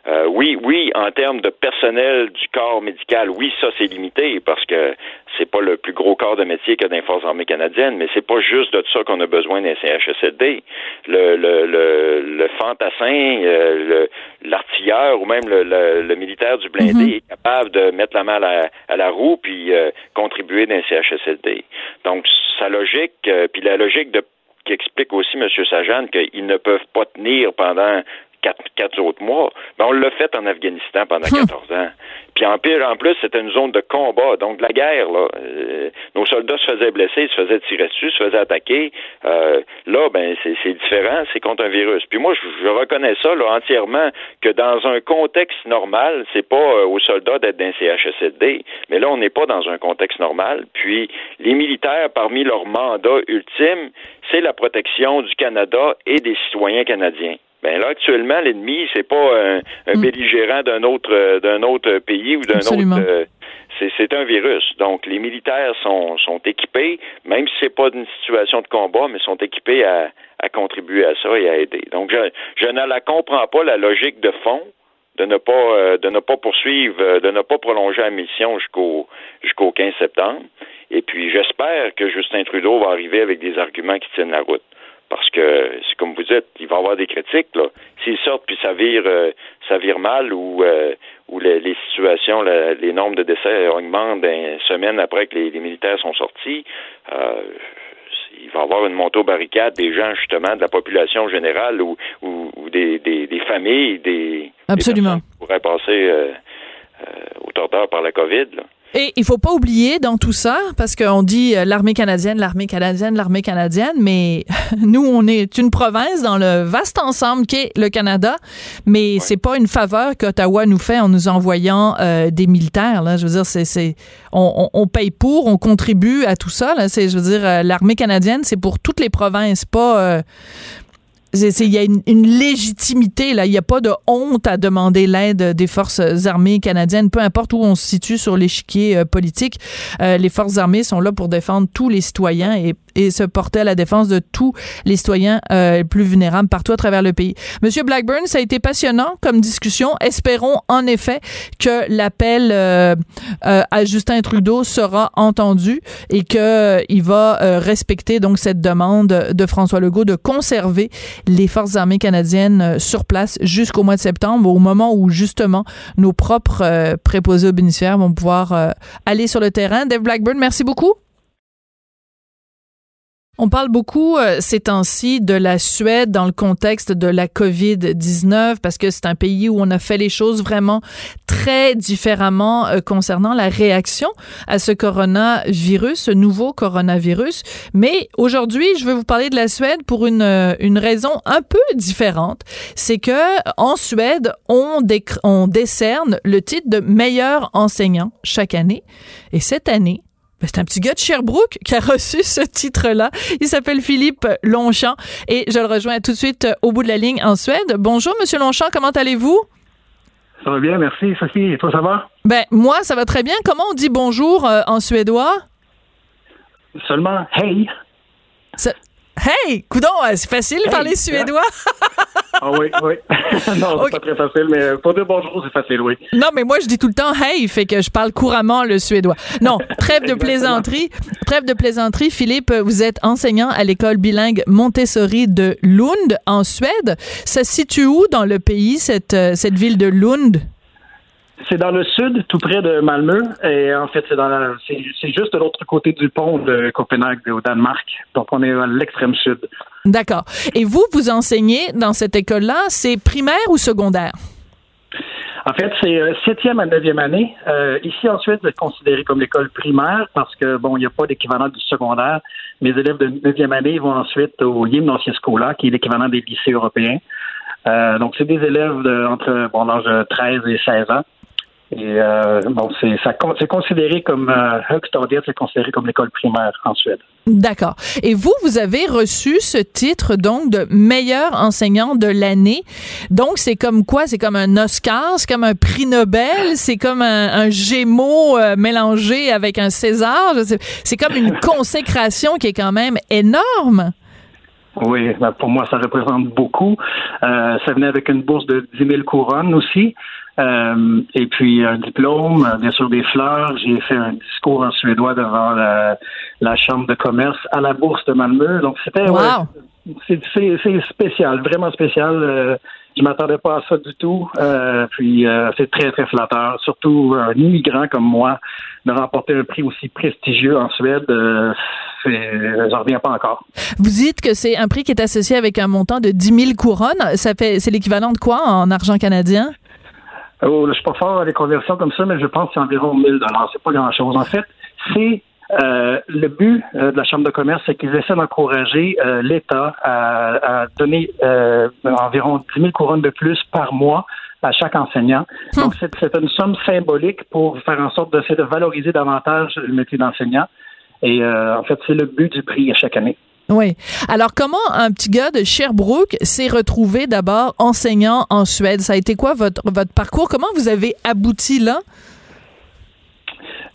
D: Euh, oui, oui, en termes de personnel du corps médical, oui, ça c'est limité parce que c'est pas le plus gros corps de métier que dans les forces armées canadiennes, mais c'est pas juste de ça qu'on a besoin d'un CHSLD. Le, le, le, le fantassin, euh, l'artilleur ou même le, militaire du blindé mhm. est capable de mettre la main à la, roue puis euh, contribuer d'un CHSLD. Donc sa logique, puis la logique de qui explique aussi, M. Sajan, qu'ils ne peuvent pas tenir pendant quatre, autres mois. Ben, on l'a fait en Afghanistan pendant 14 hum. ans. Puis en pire, en plus, c'était une zone de combat, donc de la guerre. Là. Euh, nos soldats se faisaient blesser, se faisaient tirer dessus, se faisaient attaquer. Euh, là, ben c'est différent, c'est contre un virus. Puis moi, je, reconnais ça là, entièrement que dans un contexte normal, c'est pas euh, aux soldats d'être d'un CHSLD, mais là, on n'est pas dans un contexte normal. Puis les militaires, parmi leur mandat ultime, c'est la protection du Canada et des citoyens canadiens. Ben là, actuellement, l'ennemi, c'est pas un, un mm. belligérant d'un autre euh, d'un autre pays ou d'un autre. Euh, c'est un virus. Donc, les militaires sont, sont équipés, même si c'est pas une situation de combat, mais sont équipés à, à contribuer à ça et à aider. Donc, je, je ne la comprends pas la logique de fond de ne pas euh, de ne pas poursuivre, de ne pas prolonger la mission jusqu'au jusqu'au 15 septembre. Et puis, j'espère que Justin Trudeau va arriver avec des arguments qui tiennent la route. Parce que, c'est comme vous dites, il va y avoir des critiques. Là. S'ils sortent puis ça vire, euh, ça vire mal ou, euh, ou les, situations, les nombres de décès augmentent une semaine après que les, militaires sont sortis, euh, il va y avoir une montée aux barricades des gens, justement, de la population générale ou, ou, des, des, des, familles, des,
A: Absolument.
D: Des qui pourraient passer au tordeur par la COVID. Là.
A: Et il faut pas oublier dans tout ça, parce qu'on dit euh, l'armée canadienne, l'armée canadienne, l'armée canadienne, mais nous, on est une province dans le vaste ensemble qu'est le Canada, mais c'est pas une faveur qu'Ottawa nous fait en nous envoyant euh, des militaires. Là. Je veux dire, c'est, c'est on, on, paye pour, on contribue à tout ça. Là. C'est, je veux dire, euh, l'armée canadienne, c'est pour toutes les provinces, pas il y a une, légitimité, là. Il n'y a pas de honte à demander l'aide des forces armées canadiennes, peu importe où on se situe sur l'échiquier euh, politique. Euh, les forces armées sont là pour défendre tous les citoyens et et se porter à la défense de tous les citoyens euh, plus vulnérables partout à travers le pays. Monsieur Blackburn, ça a été passionnant comme discussion. Espérons en effet que l'appel euh, euh, à Justin Trudeau sera entendu et que il va respecter donc cette demande de François Legault de conserver les forces armées canadiennes sur place jusqu'au mois de septembre, au moment où justement nos propres préposés aux bénéficiaires vont pouvoir aller sur le terrain. Dave Blackburn, merci beaucoup. On parle beaucoup euh, ces temps-ci de la Suède dans le contexte de la COVID-19 parce que c'est un pays où on a fait les choses vraiment très différemment euh, concernant la réaction à ce coronavirus, ce nouveau coronavirus. Mais aujourd'hui, je veux vous parler de la Suède pour une, euh, une raison un peu différente. C'est que en Suède, on, on décerne le titre de meilleur enseignant chaque année. Et cette année, ben, c'est un petit gars de Sherbrooke qui a reçu ce titre-là. Il s'appelle Philippe Longchamp et je le rejoins tout de suite euh, au bout de la ligne en Suède. Bonjour, Monsieur Longchamp, comment allez-vous?
E: Ça va bien, merci, Sophie. Et toi, ça va?
A: Ben, moi, ça va très bien. Comment on dit bonjour euh, en suédois?
E: Seulement hey.
A: Hey, coudon, c'est facile de parler suédois.
E: ah oui, oui. non, c'est pas très facile, mais pour dire bonjour, c'est facile, oui.
A: Non, mais moi, je dis tout le temps hey, fait que je parle couramment le suédois. Non, trêve de plaisanterie. Trêve de plaisanterie. Philippe, vous êtes enseignant à l'école bilingue Montessori de Lund, en Suède. Ça se situe où dans le pays, cette, euh, cette ville de Lund?
E: C'est dans le sud, tout près de Malmö. Et en fait, c'est dans c'est, juste de l'autre côté du pont de Copenhague au Danemark. Donc, on est à l'extrême sud.
A: D'accord. Et vous, vous enseignez dans cette école-là, c'est primaire ou secondaire?
E: En fait, c'est euh, septième à neuvième année. Euh, ici, ensuite, c'est considéré comme l'école primaire parce que, bon, il n'y a pas d'équivalent du secondaire. Mes élèves de neuvième année vont ensuite au Gymnasiescola, qui est l'équivalent des lycées européens. Euh, donc, c'est des élèves de, entre bon, l'âge de 13 et 16 ans. Et euh, bon, c'est considéré comme euh, c'est considéré comme l'école primaire en Suède.
A: D'accord. Et vous, vous avez reçu ce titre donc de meilleur enseignant de l'année. Donc c'est comme quoi? C'est comme un Oscar, c'est comme un prix Nobel, c'est comme un, un Gémeaux euh, mélangé avec un César. C'est comme une consécration qui est quand même énorme.
E: Oui, ben pour moi, ça représente beaucoup. Euh, ça venait avec une bourse de 10 000 couronnes aussi. Euh, et puis un diplôme, bien sûr des fleurs. J'ai fait un discours en suédois devant la, chambre de commerce à la bourse de Malmö. Donc c'était
A: wow.
E: c'est spécial, vraiment spécial. Euh, je m'attendais pas à ça du tout. Euh, puis euh, c'est très très flatteur, surtout un immigrant comme moi de remporter un prix aussi prestigieux en Suède. Euh, j'en reviens pas encore.
A: Vous dites que c'est un prix qui est associé avec un montant de 10 000 couronnes. Ça fait c'est l'équivalent de quoi en argent canadien?
E: Oh, je suis pas fort à les conversions comme ça, mais je pense que c'est environ 1000 dollars. C'est pas grand-chose. En fait, c'est euh, le but euh, de la Chambre de commerce, c'est qu'ils essaient d'encourager euh, l'État à, à donner environ 10 000 couronnes de plus par mois à chaque enseignant. Hmm. Donc, c'est une somme symbolique pour faire en sorte d'essayer de valoriser davantage le métier d'enseignant. Et en fait, c'est le but du prix à chaque année.
A: Oui. Alors, comment un petit gars de Sherbrooke s'est retrouvé d'abord enseignant en Suède? Ça a été quoi votre, parcours? Comment vous avez abouti là?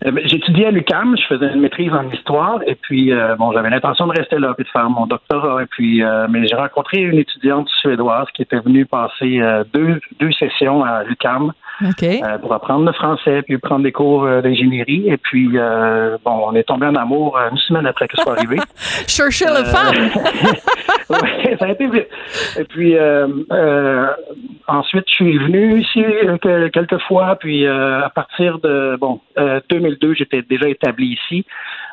E: Euh, ben, j'étudiais à l'UCAM, je faisais une maîtrise en histoire, et puis euh, bon, j'avais l'intention de rester là et de faire mon doctorat. Et puis, euh, mais j'ai rencontré une étudiante suédoise qui était venue passer deux, deux sessions à l'UCAM euh, pour apprendre le français, puis prendre des cours euh, d'ingénierie. Et puis, euh, bon, on est tombé en amour une semaine après que ce soit arrivé.
A: Chercher le femme!
E: oui, ça a été vite. Et puis, ensuite, je suis venu ici quelques fois, puis à partir de, bon, 2002, j'étais déjà établi ici.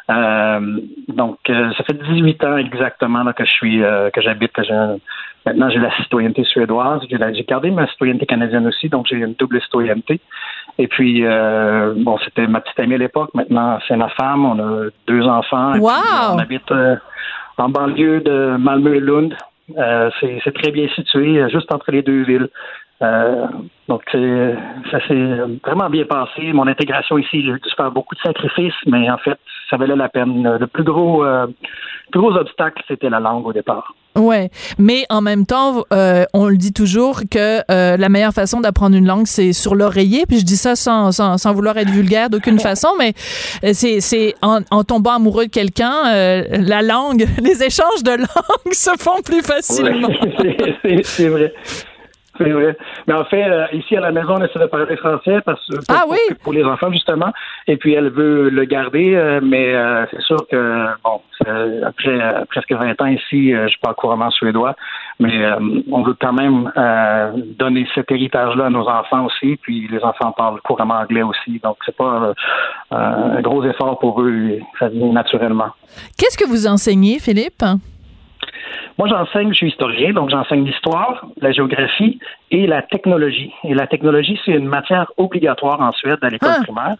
E: Donc, ça fait 18 ans exactement là, que je suis, que j'habite, que Maintenant, j'ai la citoyenneté suédoise. J'ai gardé ma citoyenneté canadienne aussi, donc j'ai une double citoyenneté. Et puis, euh, bon, c'était ma petite amie à l'époque. Maintenant, c'est ma femme. On a deux enfants.
A: Wow!
E: on habite euh, en banlieue de Malmö et Lund. Euh, c'est très bien situé, juste entre les deux villes. Donc, ça s'est vraiment bien passé. Mon intégration ici, j'ai dû faire beaucoup de sacrifices, mais en fait, ça valait la peine. Le plus gros, le plus gros obstacle, c'était la langue au départ.
A: Ouais, mais en même temps, euh, on le dit toujours que euh, la meilleure façon d'apprendre une langue, c'est sur l'oreiller. Puis je dis ça sans, sans, sans vouloir être vulgaire d'aucune façon, mais euh, c'est, c'est en, en, tombant amoureux de quelqu'un, la langue, les échanges de langue se font plus facilement.
E: c'est vrai. C'est vrai. Mais en fait, euh, ici à la maison, on essaie de parler français parce que
A: ah,
E: pour, oui? pour les enfants justement. Et puis elle veut le garder, euh, mais euh, c'est sûr que bon, après presque 20 ans ici, je parle couramment suédois, mais on veut quand même donner cet héritage-là à nos enfants aussi. Puis les enfants parlent couramment anglais aussi, donc c'est pas un gros effort pour eux, ça vient naturellement.
A: Qu'est-ce que vous enseignez, Philippe?
E: Moi, j'enseigne, je suis historien, donc j'enseigne l'histoire, la géographie et la technologie. Et la technologie, c'est une matière obligatoire en Suède à l'école ah. primaire.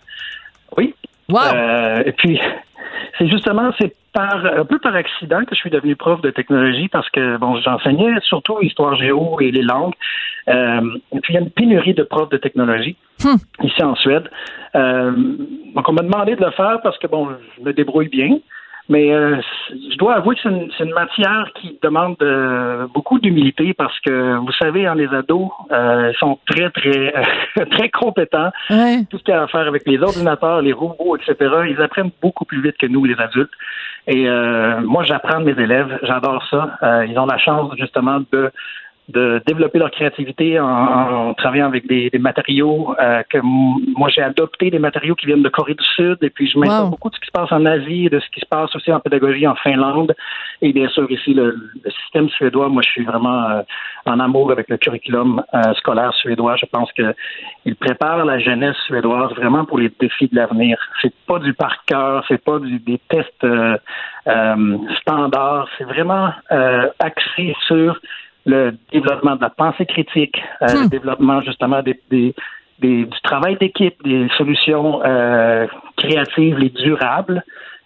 E: Oui.
A: Euh,
E: et puis, c'est justement, c'est par un peu par accident que je suis devenu prof de technologie parce que bon, j'enseignais surtout histoire géo et les langues. Euh, et puis il y a une pénurie de profs de technologie hmm. ici en Suède. Euh, donc on m'a demandé de le faire parce que bon, je me débrouille bien. Mais euh, je dois avouer que c'est une, une, matière qui demande euh, beaucoup d'humilité parce que vous savez, hein, les ados, euh, sont très très très compétents. Tout ce qui a à faire avec les ordinateurs, les robots, etc. Ils apprennent beaucoup plus vite que nous, les adultes. Et moi, j'apprends de mes élèves. J'adore ça. ils ont la chance justement de de développer leur créativité en, travaillant avec des, matériaux euh, que moi j'ai adopté des matériaux qui viennent de Corée du Sud et puis je m'intéresse beaucoup de ce qui se passe en Asie et de ce qui se passe aussi en pédagogie en Finlande. Et bien sûr ici le, système suédois moi je suis vraiment euh, en amour avec le curriculum euh, scolaire suédois. Je pense que il prépare la jeunesse suédoise vraiment pour les défis de l'avenir. C'est pas du par cœur c'est pas du, des tests standards. C'est vraiment axé sur le développement de la pensée critique, euh, le hmm. développement justement des, des, du travail d'équipe, des solutions euh, créatives et durables.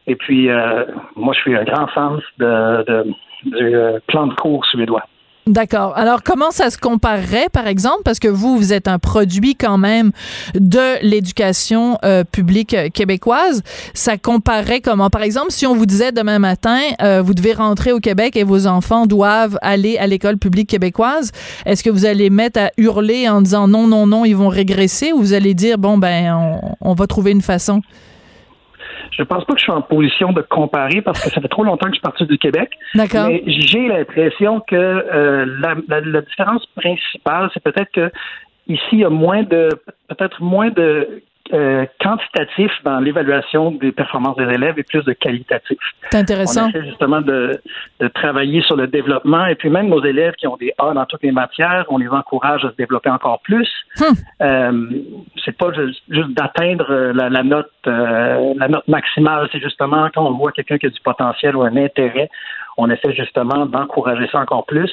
E: Et puis, euh, moi, je suis un grand fan de, de du plan de cours suédois.
A: D'accord. Alors, comment ça se comparerait, par exemple, parce que vous, vous êtes un produit quand même de l'éducation euh, publique québécoise. Ça comparerait comment? Par exemple, si on vous disait demain matin, euh, vous devez rentrer au Québec et vos enfants doivent aller à l'école publique québécoise, est-ce que vous allez mettre à hurler en disant non, non, non, ils vont régresser ou vous allez dire, bon, ben, on va trouver une façon?
E: Je pense pas que je suis en position de comparer parce que ça fait trop longtemps que je suis parti du Québec.
A: D'accord.
E: Mais j'ai l'impression que euh, la, la, différence principale, c'est peut-être que ici, il y a moins de, peut-être moins de euh, quantitatif dans l'évaluation des performances des élèves et plus de qualitatif.
A: C'est intéressant.
E: On essaie justement de, de, travailler sur le développement et puis même nos élèves qui ont des A dans toutes les matières, on les encourage à se développer encore plus. Hum. Euh, c'est pas juste, d'atteindre la, la, note euh, la note maximale, c'est justement quand on voit quelqu'un qui a du potentiel ou un intérêt, on essaie justement d'encourager ça encore plus.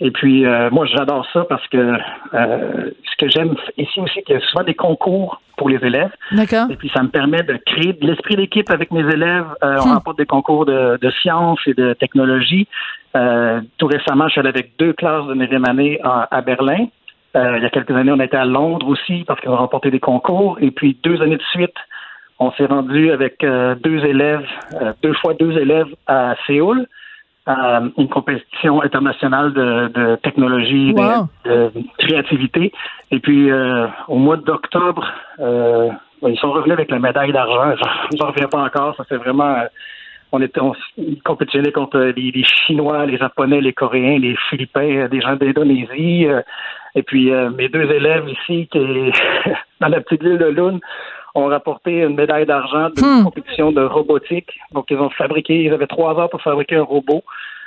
E: Et puis, euh, moi, j'adore ça parce que euh, ce que j'aime ici aussi, qu'il y a souvent des concours pour les élèves.
A: D'accord.
E: Et puis, ça me permet de créer de l'esprit d'équipe avec mes élèves. Euh, On hmm. remporte des concours de, de sciences et de technologie. Euh, tout récemment, je suis allé avec deux classes de 9 année à, Berlin. il y a quelques années, on était à Londres aussi parce qu'on a remporté des concours. Et puis, deux années de suite, on s'est rendu avec deux élèves, deux fois deux élèves à Séoul une compétition internationale de, technologie, de, créativité. Et puis, euh, au mois d'octobre, euh, ils sont revenus avec la médaille d'argent. Je n'en reviens pas encore. Ça fait vraiment... Euh, on était on compétitionnait contre les, Chinois, les Japonais, les Coréens, les Philippins, des gens d'Indonésie. et puis, mes deux élèves ici, qui dans la petite ville de Lune, ont rapporté une médaille d'argent de hmm. compétition de robotique. Donc, ils ont fabriqué, ils avaient trois heures pour fabriquer un robot,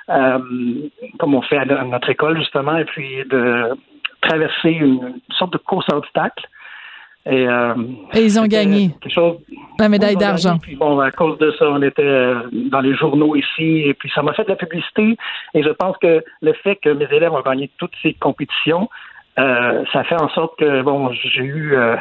E: euh, comme on fait à notre école, justement, et puis de traverser une sorte de course à obstacles.
A: Et, euh, et, ils ont gagné la médaille d'argent.
E: Puis bon, à cause de ça, on était euh, dans les journaux ici, et puis ça m'a fait de la publicité. Et je pense que le fait que mes élèves ont gagné toutes ces compétitions, euh, ça fait en sorte que bon, j'ai eu euh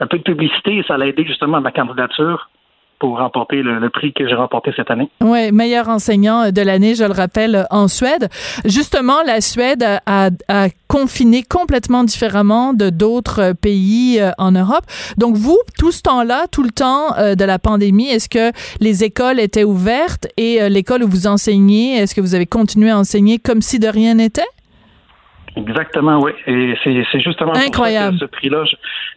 E: un peu de publicité ça l'a aidé justement à ma candidature pour remporter le, prix que j'ai remporté cette année.
A: Oui, meilleur enseignant de l'année, je le rappelle, en Suède. Justement, la Suède a, a confiné complètement différemment de d'autres pays euh, en Europe. Donc, vous, tout ce temps-là, tout le temps euh, de la pandémie, est-ce que les écoles étaient ouvertes et euh, l'école où vous enseignez, est-ce que vous avez continué à enseigner comme si de rien n'était?
E: Exactement, oui. Et c'est justement
A: Incroyable.
E: Pour ce prix-là,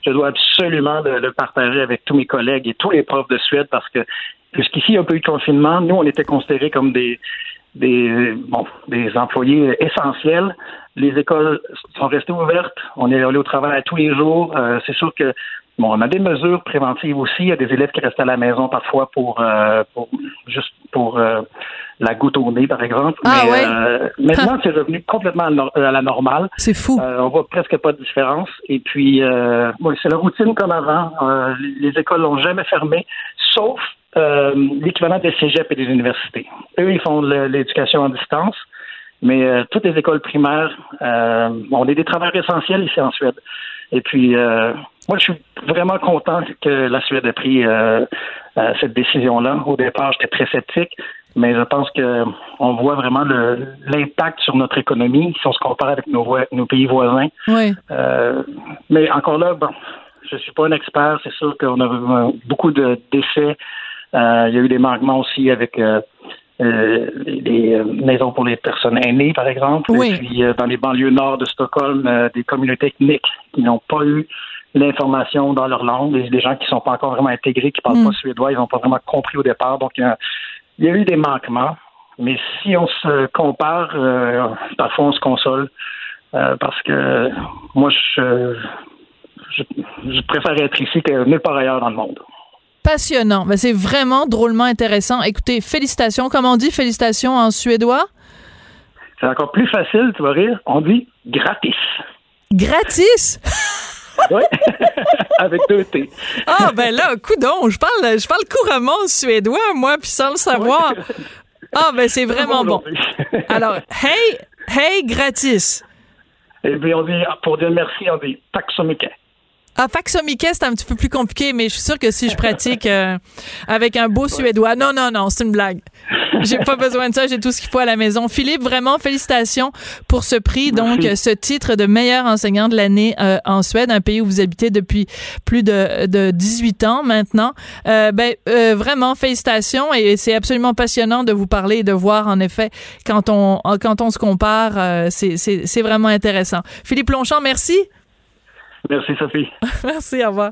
E: je, dois absolument le, partager avec tous mes collègues et tous les profs de Suède parce que jusqu'ici, il n'y a pas eu de confinement. Nous, on était considérés comme des, des, bon, des employés essentiels. Les écoles sont restées ouvertes. On est allé au travail tous les jours. Euh, c'est sûr que Bon, on a des mesures préventives aussi. Il y a des élèves qui restent à la maison parfois pour, euh, pour juste pour euh, la goutte au nez, par exemple.
A: Ah, Mais euh,
E: maintenant, c'est revenu complètement à la normale.
A: C'est fou.
E: on voit presque pas de différence. Et puis, bon, c'est la routine comme avant. les écoles n'ont jamais fermé, sauf l'équivalent des cégeps et des universités. Eux, ils font l'éducation en distance. Mais toutes les écoles primaires, on est des travailleurs essentiels ici en Suède. Et puis, euh, moi, je suis vraiment content que la Suède ait pris euh, euh, cette décision-là. Au départ, j'étais très sceptique, mais je pense que on voit vraiment l'impact sur notre économie si on se compare avec nos, nos pays voisins.
A: Oui.
E: mais encore là, bon, je suis pas un expert. C'est sûr qu'on a beaucoup de décès Euh, il y a eu des manquements aussi avec euh, euh, les maisons pour les personnes aînées, par exemple.
A: Oui.
E: Et puis, dans les banlieues nord de Stockholm, des communautés ethniques qui n'ont pas eu l'information dans leur langue, des, gens qui ne sont pas encore vraiment intégrés, qui ne parlent pas mm. suédois, ils n'ont pas vraiment compris au départ. Donc, il y a, eu des manquements. Mais si on se compare, parfois on se console. parce que moi, je, je, préfère être ici que nulle part ailleurs dans le monde.
A: Passionnant. Ben, c'est vraiment drôlement intéressant. Écoutez, félicitations. Comment on dit félicitations en suédois?
E: C'est encore plus facile, tu vas rire. On dit gratis.
A: Gratis?
E: oui, avec deux T.
A: Ah, ben là, coudon, je parle, je parle couramment suédois, moi, puis sans le savoir. Ah, ben c'est vraiment bon. Alors, hey, hey, gratis.
E: Et eh puis on dit, pour dire merci, on dit taxomique.
A: Ah, Faxomique, c'est un petit peu plus compliqué, mais je suis sûre que si je pratique euh, avec un beau suédois. Non, non, non, c'est une blague. J'ai pas besoin de ça, j'ai tout ce qu'il faut à la maison. Philippe, vraiment, félicitations pour ce prix, donc ce titre de meilleur enseignant de l'année euh, en Suède, un pays où vous habitez depuis plus de, de 18 ans maintenant. Euh, ben, vraiment, félicitations et c'est absolument passionnant de vous parler et de voir, en effet, quand on, quand on se compare, c'est vraiment intéressant. Philippe Longchamp, merci.
E: Merci, Sophie.
A: Merci, au revoir.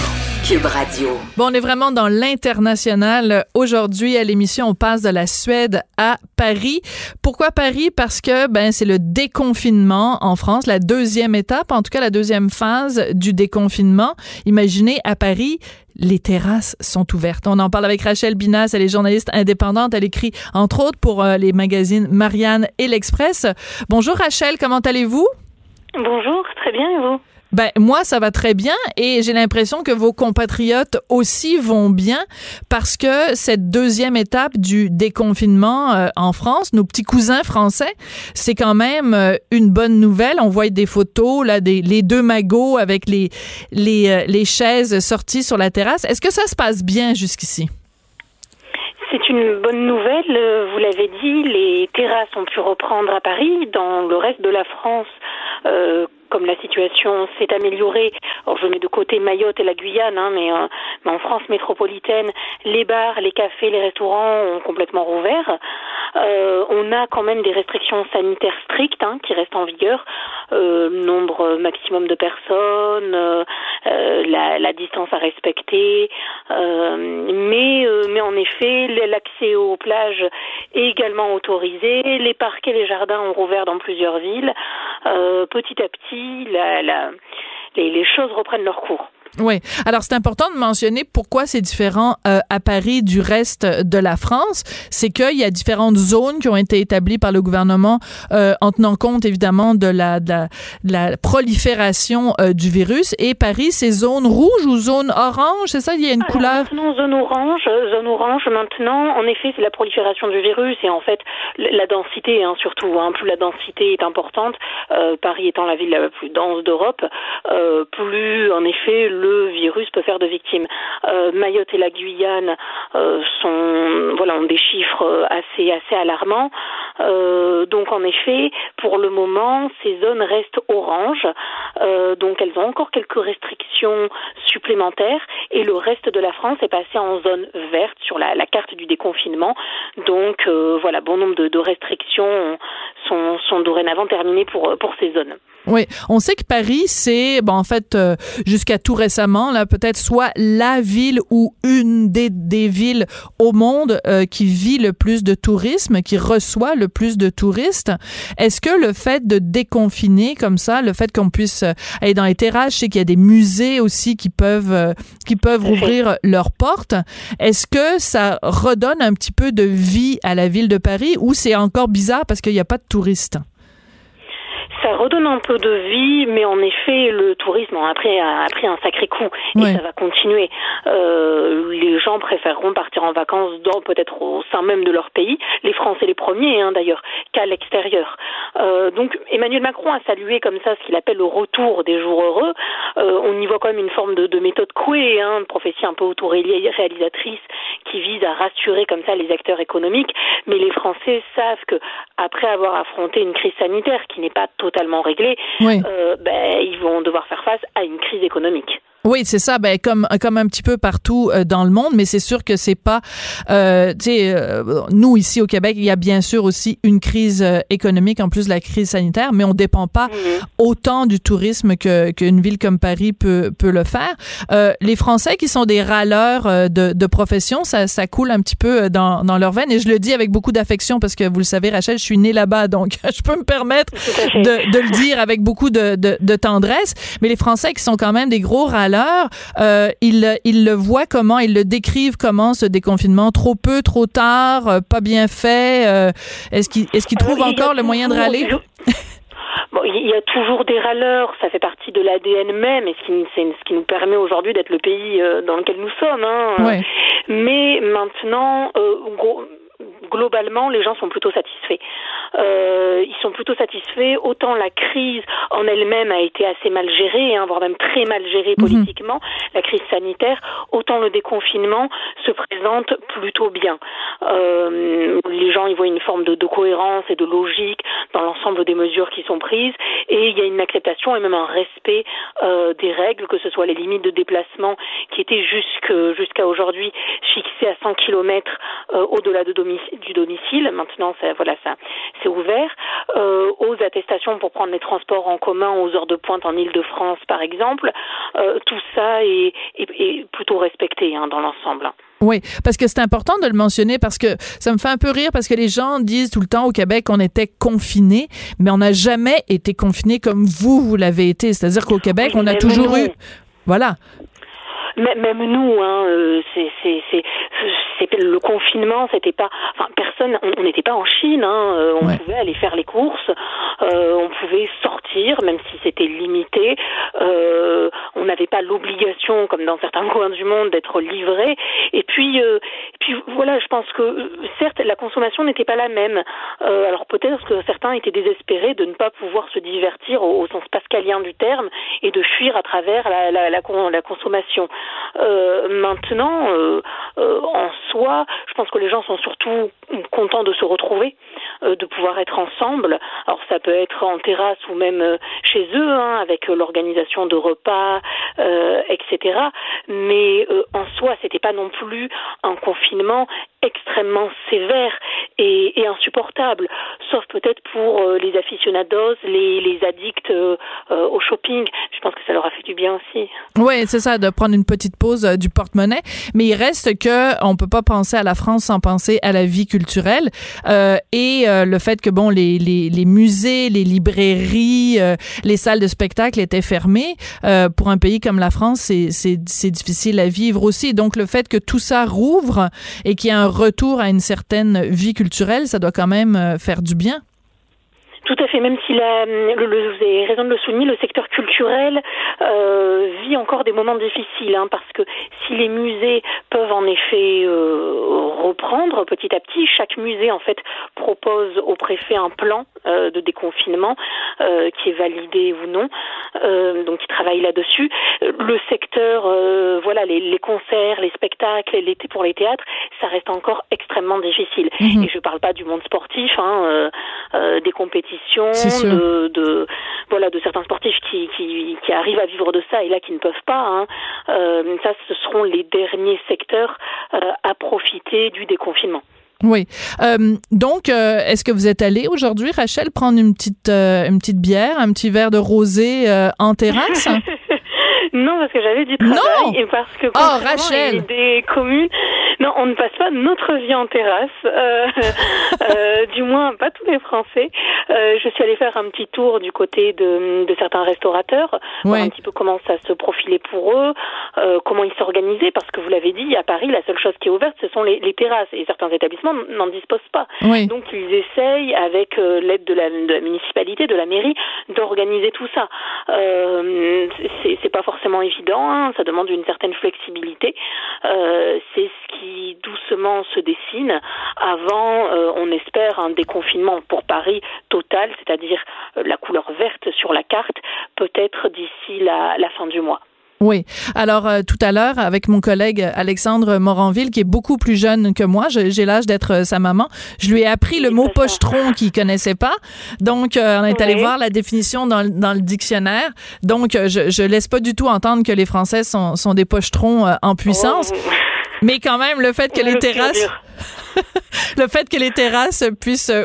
A: Cube Radio. Bon, on est vraiment dans l'international. Aujourd'hui, à l'émission, on passe de la Suède à Paris. Pourquoi Paris? Parce que ben, c'est le déconfinement en France, la deuxième étape, en tout cas la deuxième phase du déconfinement. Imaginez à Paris, les terrasses sont ouvertes. On en parle avec Rachel Binas, elle est journaliste indépendante. Elle écrit, entre autres, pour euh, les magazines Marianne et L'Express. Bonjour Rachel, comment allez-vous?
F: Bonjour, très bien et vous?
A: Ben moi ça va très bien et j'ai l'impression que vos compatriotes aussi vont bien parce que cette deuxième étape du déconfinement euh, en France, nos petits cousins français, c'est quand même euh, une bonne nouvelle. On voit des photos là des les deux magots avec les les, euh, les chaises sorties sur la terrasse. Est-ce que ça se passe bien jusqu'ici?
F: C'est une bonne nouvelle, vous l'avez dit, les terrasses ont pu reprendre à Paris. Dans le reste de la France, euh, comme la situation s'est améliorée, alors je mets de côté Mayotte et la Guyane, hein, mais, euh, mais, en France métropolitaine, les bars, les cafés, les restaurants ont complètement rouvert. Euh, on a quand même des restrictions sanitaires strictes hein, qui restent en vigueur, euh, nombre maximum de personnes, euh, euh, la, la, distance à respecter, mais mais en effet l'accès aux plages est également autorisé, les parcs et les jardins ont rouvert dans plusieurs villes. Petit à petit, la, la, les, les choses reprennent leur cours.
A: Oui. Alors, c'est important de mentionner pourquoi c'est différent euh, à Paris du reste de la France. C'est qu'il y a différentes zones qui ont été établies par le gouvernement euh, en tenant compte, évidemment, de la, de la, prolifération euh, du virus. Et Paris, c'est zone rouge ou zone orange? C'est ça? Il y a une couleur?
F: Non, zone orange. Zone orange, maintenant, en effet, c'est la prolifération du virus et en fait, la densité, hein, surtout. Hein, plus la densité est importante, Paris étant la ville la plus dense d'Europe, plus, en effet, le virus peut faire de victimes. Euh, Mayotte et la Guyane euh, sont, voilà, ont des chiffres assez, assez alarmants. Euh, donc en effet, pour le moment, ces zones restent oranges. donc elles ont encore quelques restrictions supplémentaires et le reste de la France est passé en zone verte sur la, carte du déconfinement. Donc voilà, bon nombre de, restrictions sont, sont dorénavant terminées pour, pour ces zones.
A: Oui, on sait que Paris, c'est, bon, en fait, euh, jusqu'à tout récemment, là, peut-être soit la ville ou une des, des villes au monde euh, qui vit le plus de tourisme, qui reçoit le plus de touristes. Est-ce que le fait de déconfiner comme ça, le fait qu'on puisse euh, aller dans les terrasses, je sais qu'il y a des musées aussi qui peuvent, qui peuvent ouvrir leurs portes, est-ce que ça redonne un petit peu de vie à la ville de Paris ou c'est encore bizarre parce qu'il n'y a pas de touristes?
F: Ça redonne un peu de vie, mais en effet, le tourisme a pris, a pris un sacré coup et ça va continuer. Euh, les gens préféreront partir en vacances dans peut-être au sein même de leur pays, les Français les premiers hein, d'ailleurs, qu'à l'extérieur. Euh, donc Emmanuel Macron a salué comme ça ce qu'il appelle le retour des jours heureux. Euh, on y voit quand même une forme de, de méthode couée, hein, une prophétie un peu autoréalisatrice qui vise à rassurer comme ça les acteurs économiques. Mais les Français savent que après avoir affronté une crise sanitaire qui n'est pas totalement réglée, euh, ben, ils vont devoir faire face à une crise économique.
A: Oui, c'est ça, ben comme comme un petit peu partout euh, dans le monde, mais c'est sûr que c'est pas, euh, tu sais, euh, nous ici au Québec, il y a bien sûr aussi une crise euh, économique en plus de la crise sanitaire, mais on dépend pas mhm. autant du tourisme que qu'une ville comme Paris peut peut le faire. les Français qui sont des râleurs de, de profession, ça ça coule un petit peu dans dans leur veine et je le dis avec beaucoup d'affection parce que vous le savez, Rachel, je suis née là-bas, donc je peux me permettre de, de le dire avec beaucoup de, de de tendresse. Mais les Français qui sont quand même des gros râleurs alors, euh, ils, le voient comment, ils le décrivent comment ce déconfinement, trop peu, trop tard, euh, pas bien fait. Euh, est-ce qu'ils est qu trouvent encore le moyen de râler?
F: Bon, il y a toujours des râleurs, ça fait partie de l'ADN même, et ce qui, ce qui nous permet aujourd'hui d'être le pays dans lequel nous sommes. Hein. Mais maintenant, globalement, les gens sont plutôt satisfaits. Euh, ils sont plutôt satisfaits. Autant la crise en elle-même a été assez mal gérée, hein, voire même très mal gérée mhm. politiquement, la crise sanitaire, autant le déconfinement se présente plutôt bien. Euh, les gens y voient une forme de, de cohérence et de logique dans l'ensemble des mesures qui sont prises, et il y a une acceptation et même un respect euh, des règles, que ce soit les limites de déplacement qui étaient jusqu'à aujourd'hui fixées à 100 km euh, au-delà de domicile, du domicile. Maintenant, ça, voilà, ça, c'est ouvert. Euh, aux attestations pour prendre les transports en commun aux heures de pointe en Ile-de-France, par exemple. Euh, tout ça est, est, plutôt respecté hein, dans l'ensemble.
A: Oui, parce que c'est important de le mentionner parce que ça me fait un peu rire parce que les gens disent tout le temps au Québec qu'on était confinés, mais on n'a jamais été confinés comme vous, vous l'avez été. C'est-à-dire qu'au Québec, on a toujours eu. Voilà
F: même nous, hein, euh, c'est, le confinement, c'était pas, enfin personne, on n'était pas en Chine, hein, euh, on pouvait aller faire les courses, euh, on pouvait sortir, même si c'était limité, euh, on n'avait pas l'obligation, comme dans certains coins du monde, d'être livré. Et puis, euh, puis voilà, je pense que certes la consommation n'était pas la même. alors peut-être que certains étaient désespérés de ne pas pouvoir se divertir au, sens pascalien du terme et de fuir à travers la, la, la, la consommation. Euh, maintenant, euh, euh, en soi, je pense que les gens sont surtout contents de se retrouver, de pouvoir être ensemble. Alors ça peut être en terrasse ou même chez eux, hein, avec l'organisation de repas, etc. Mais en soi, c'était pas non plus un confinement extrêmement sévère et, insupportable, sauf peut-être pour les aficionados, les, les addicts au shopping. Je pense que ça leur a fait du bien aussi.
A: Oui, c'est ça, de prendre une petite pause euh, du porte-monnaie, mais il reste que on peut pas penser à la France sans penser à la vie culturelle euh, et euh, le fait que bon les, les, les musées, les librairies, euh, les salles de spectacle étaient fermées euh, pour un pays comme la France, c'est c'est difficile à vivre aussi. Donc le fait que tout ça rouvre et qu'il y a un retour à une certaine vie culturelle, ça doit quand même faire du bien.
F: Tout à fait, même si la, le, le, vous avez raison de le souligner, le secteur culturel euh, vit encore des moments difficiles, hein, parce que si les musées peuvent en effet euh, reprendre petit à petit, chaque musée en fait propose au préfet un plan euh, de déconfinement euh, qui est validé ou non, euh, donc il travaille là-dessus. Le secteur, euh, voilà, les, les, concerts, les spectacles, l'été pour les théâtres, ça reste encore extrêmement difficile. Mhm. Et je parle pas du monde sportif, hein, des compétitions de, de, voilà de certains sportifs qui, qui, qui, arrivent à vivre de ça et là qui ne peuvent pas. Hein. Euh, ça, ce seront les derniers secteurs euh, à profiter du déconfinement.
A: Oui. Euh, donc, euh, est-ce que vous êtes allé aujourd'hui, Rachel, prendre une petite, euh, une petite bière, un petit verre de rosé en terrasse?
F: Non, parce que j'avais du travail et parce que
A: oh, Rachel.
F: des communes, non, on ne passe pas notre vie en terrasse, euh, euh, du moins pas tous les Français. Euh, je suis allée faire un petit tour du côté de, de certains restaurateurs, voir un petit peu comment ça se profilait pour eux, euh, comment ils s'organisaient, parce que vous l'avez dit, à Paris, la seule chose qui est ouverte, ce sont les, les terrasses, et certains établissements n'en disposent pas. Donc ils essayent, avec euh, l'aide de la, de la municipalité, de la mairie, d'organiser tout ça. Euh, c'est pas forcément évident, hein, ça demande une certaine flexibilité. Euh, c'est ce qui doucement se dessine avant, euh, on espère, un déconfinement pour Paris total, c'est-à-dire euh, la couleur verte sur la carte, peut-être d'ici la fin du mois.
A: Oui. Alors, euh, tout à l'heure, avec mon collègue Alexandre Moranville, qui est beaucoup plus jeune que moi, j'ai l'âge d'être euh, sa maman, je lui ai appris le mot pochetron qu'il connaissait pas. Donc, euh, on est allé voir la définition dans, dans, le dictionnaire. Donc, je, je laisse pas du tout entendre que les Français sont, sont des pochetrons en puissance. Oh. Mais quand même, le fait que les terrasses... le fait que les terrasses puissent euh,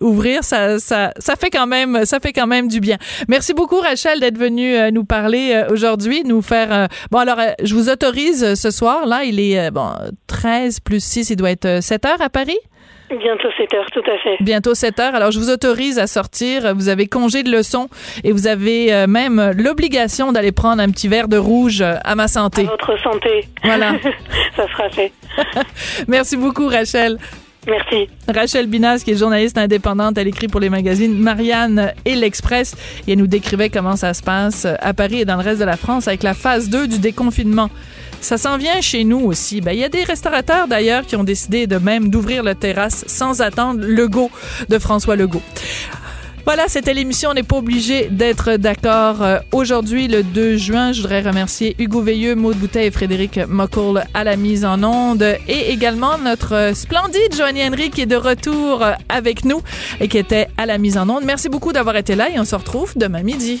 A: ouvrir, ça, ça, ça, fait quand même, ça fait quand même du bien. Merci beaucoup, Rachel, d'être venue euh, nous parler euh, aujourd'hui, nous faire. Bon, alors, je vous autorise ce soir. Là, il est bon 13 plus 6, il doit être 7 heures à Paris?
F: Bientôt 7 heures, tout à fait.
A: Bientôt 7 heures. Alors, je vous autorise à sortir. Vous avez congé de leçon et vous avez euh, même l'obligation d'aller prendre un petit verre de rouge à ma santé.
F: À votre santé.
A: Voilà.
F: Ça sera fait.
A: Merci beaucoup, Rachel.
F: Merci.
A: Rachel Binas, qui est journaliste indépendante, elle écrit pour les magazines Marianne et l'Express et elle nous décrivait comment ça se passe à Paris et dans le reste de la France avec la phase 2 du déconfinement. Ça s'en vient chez nous aussi. Ben, il y a des restaurateurs d'ailleurs qui ont décidé de même d'ouvrir la terrasse sans attendre le go de François Legault. Voilà, c'était l'émission. On n'est pas obligé d'être d'accord. Euh, aujourd'hui, le 2 juin, je voudrais remercier Hugo Veilleux, Maud Boutet et Frédéric Mockle à la mise en onde et également notre splendide Joanie Henry qui est de retour avec nous et qui était à la mise en onde. Merci beaucoup d'avoir été là et on se retrouve demain midi.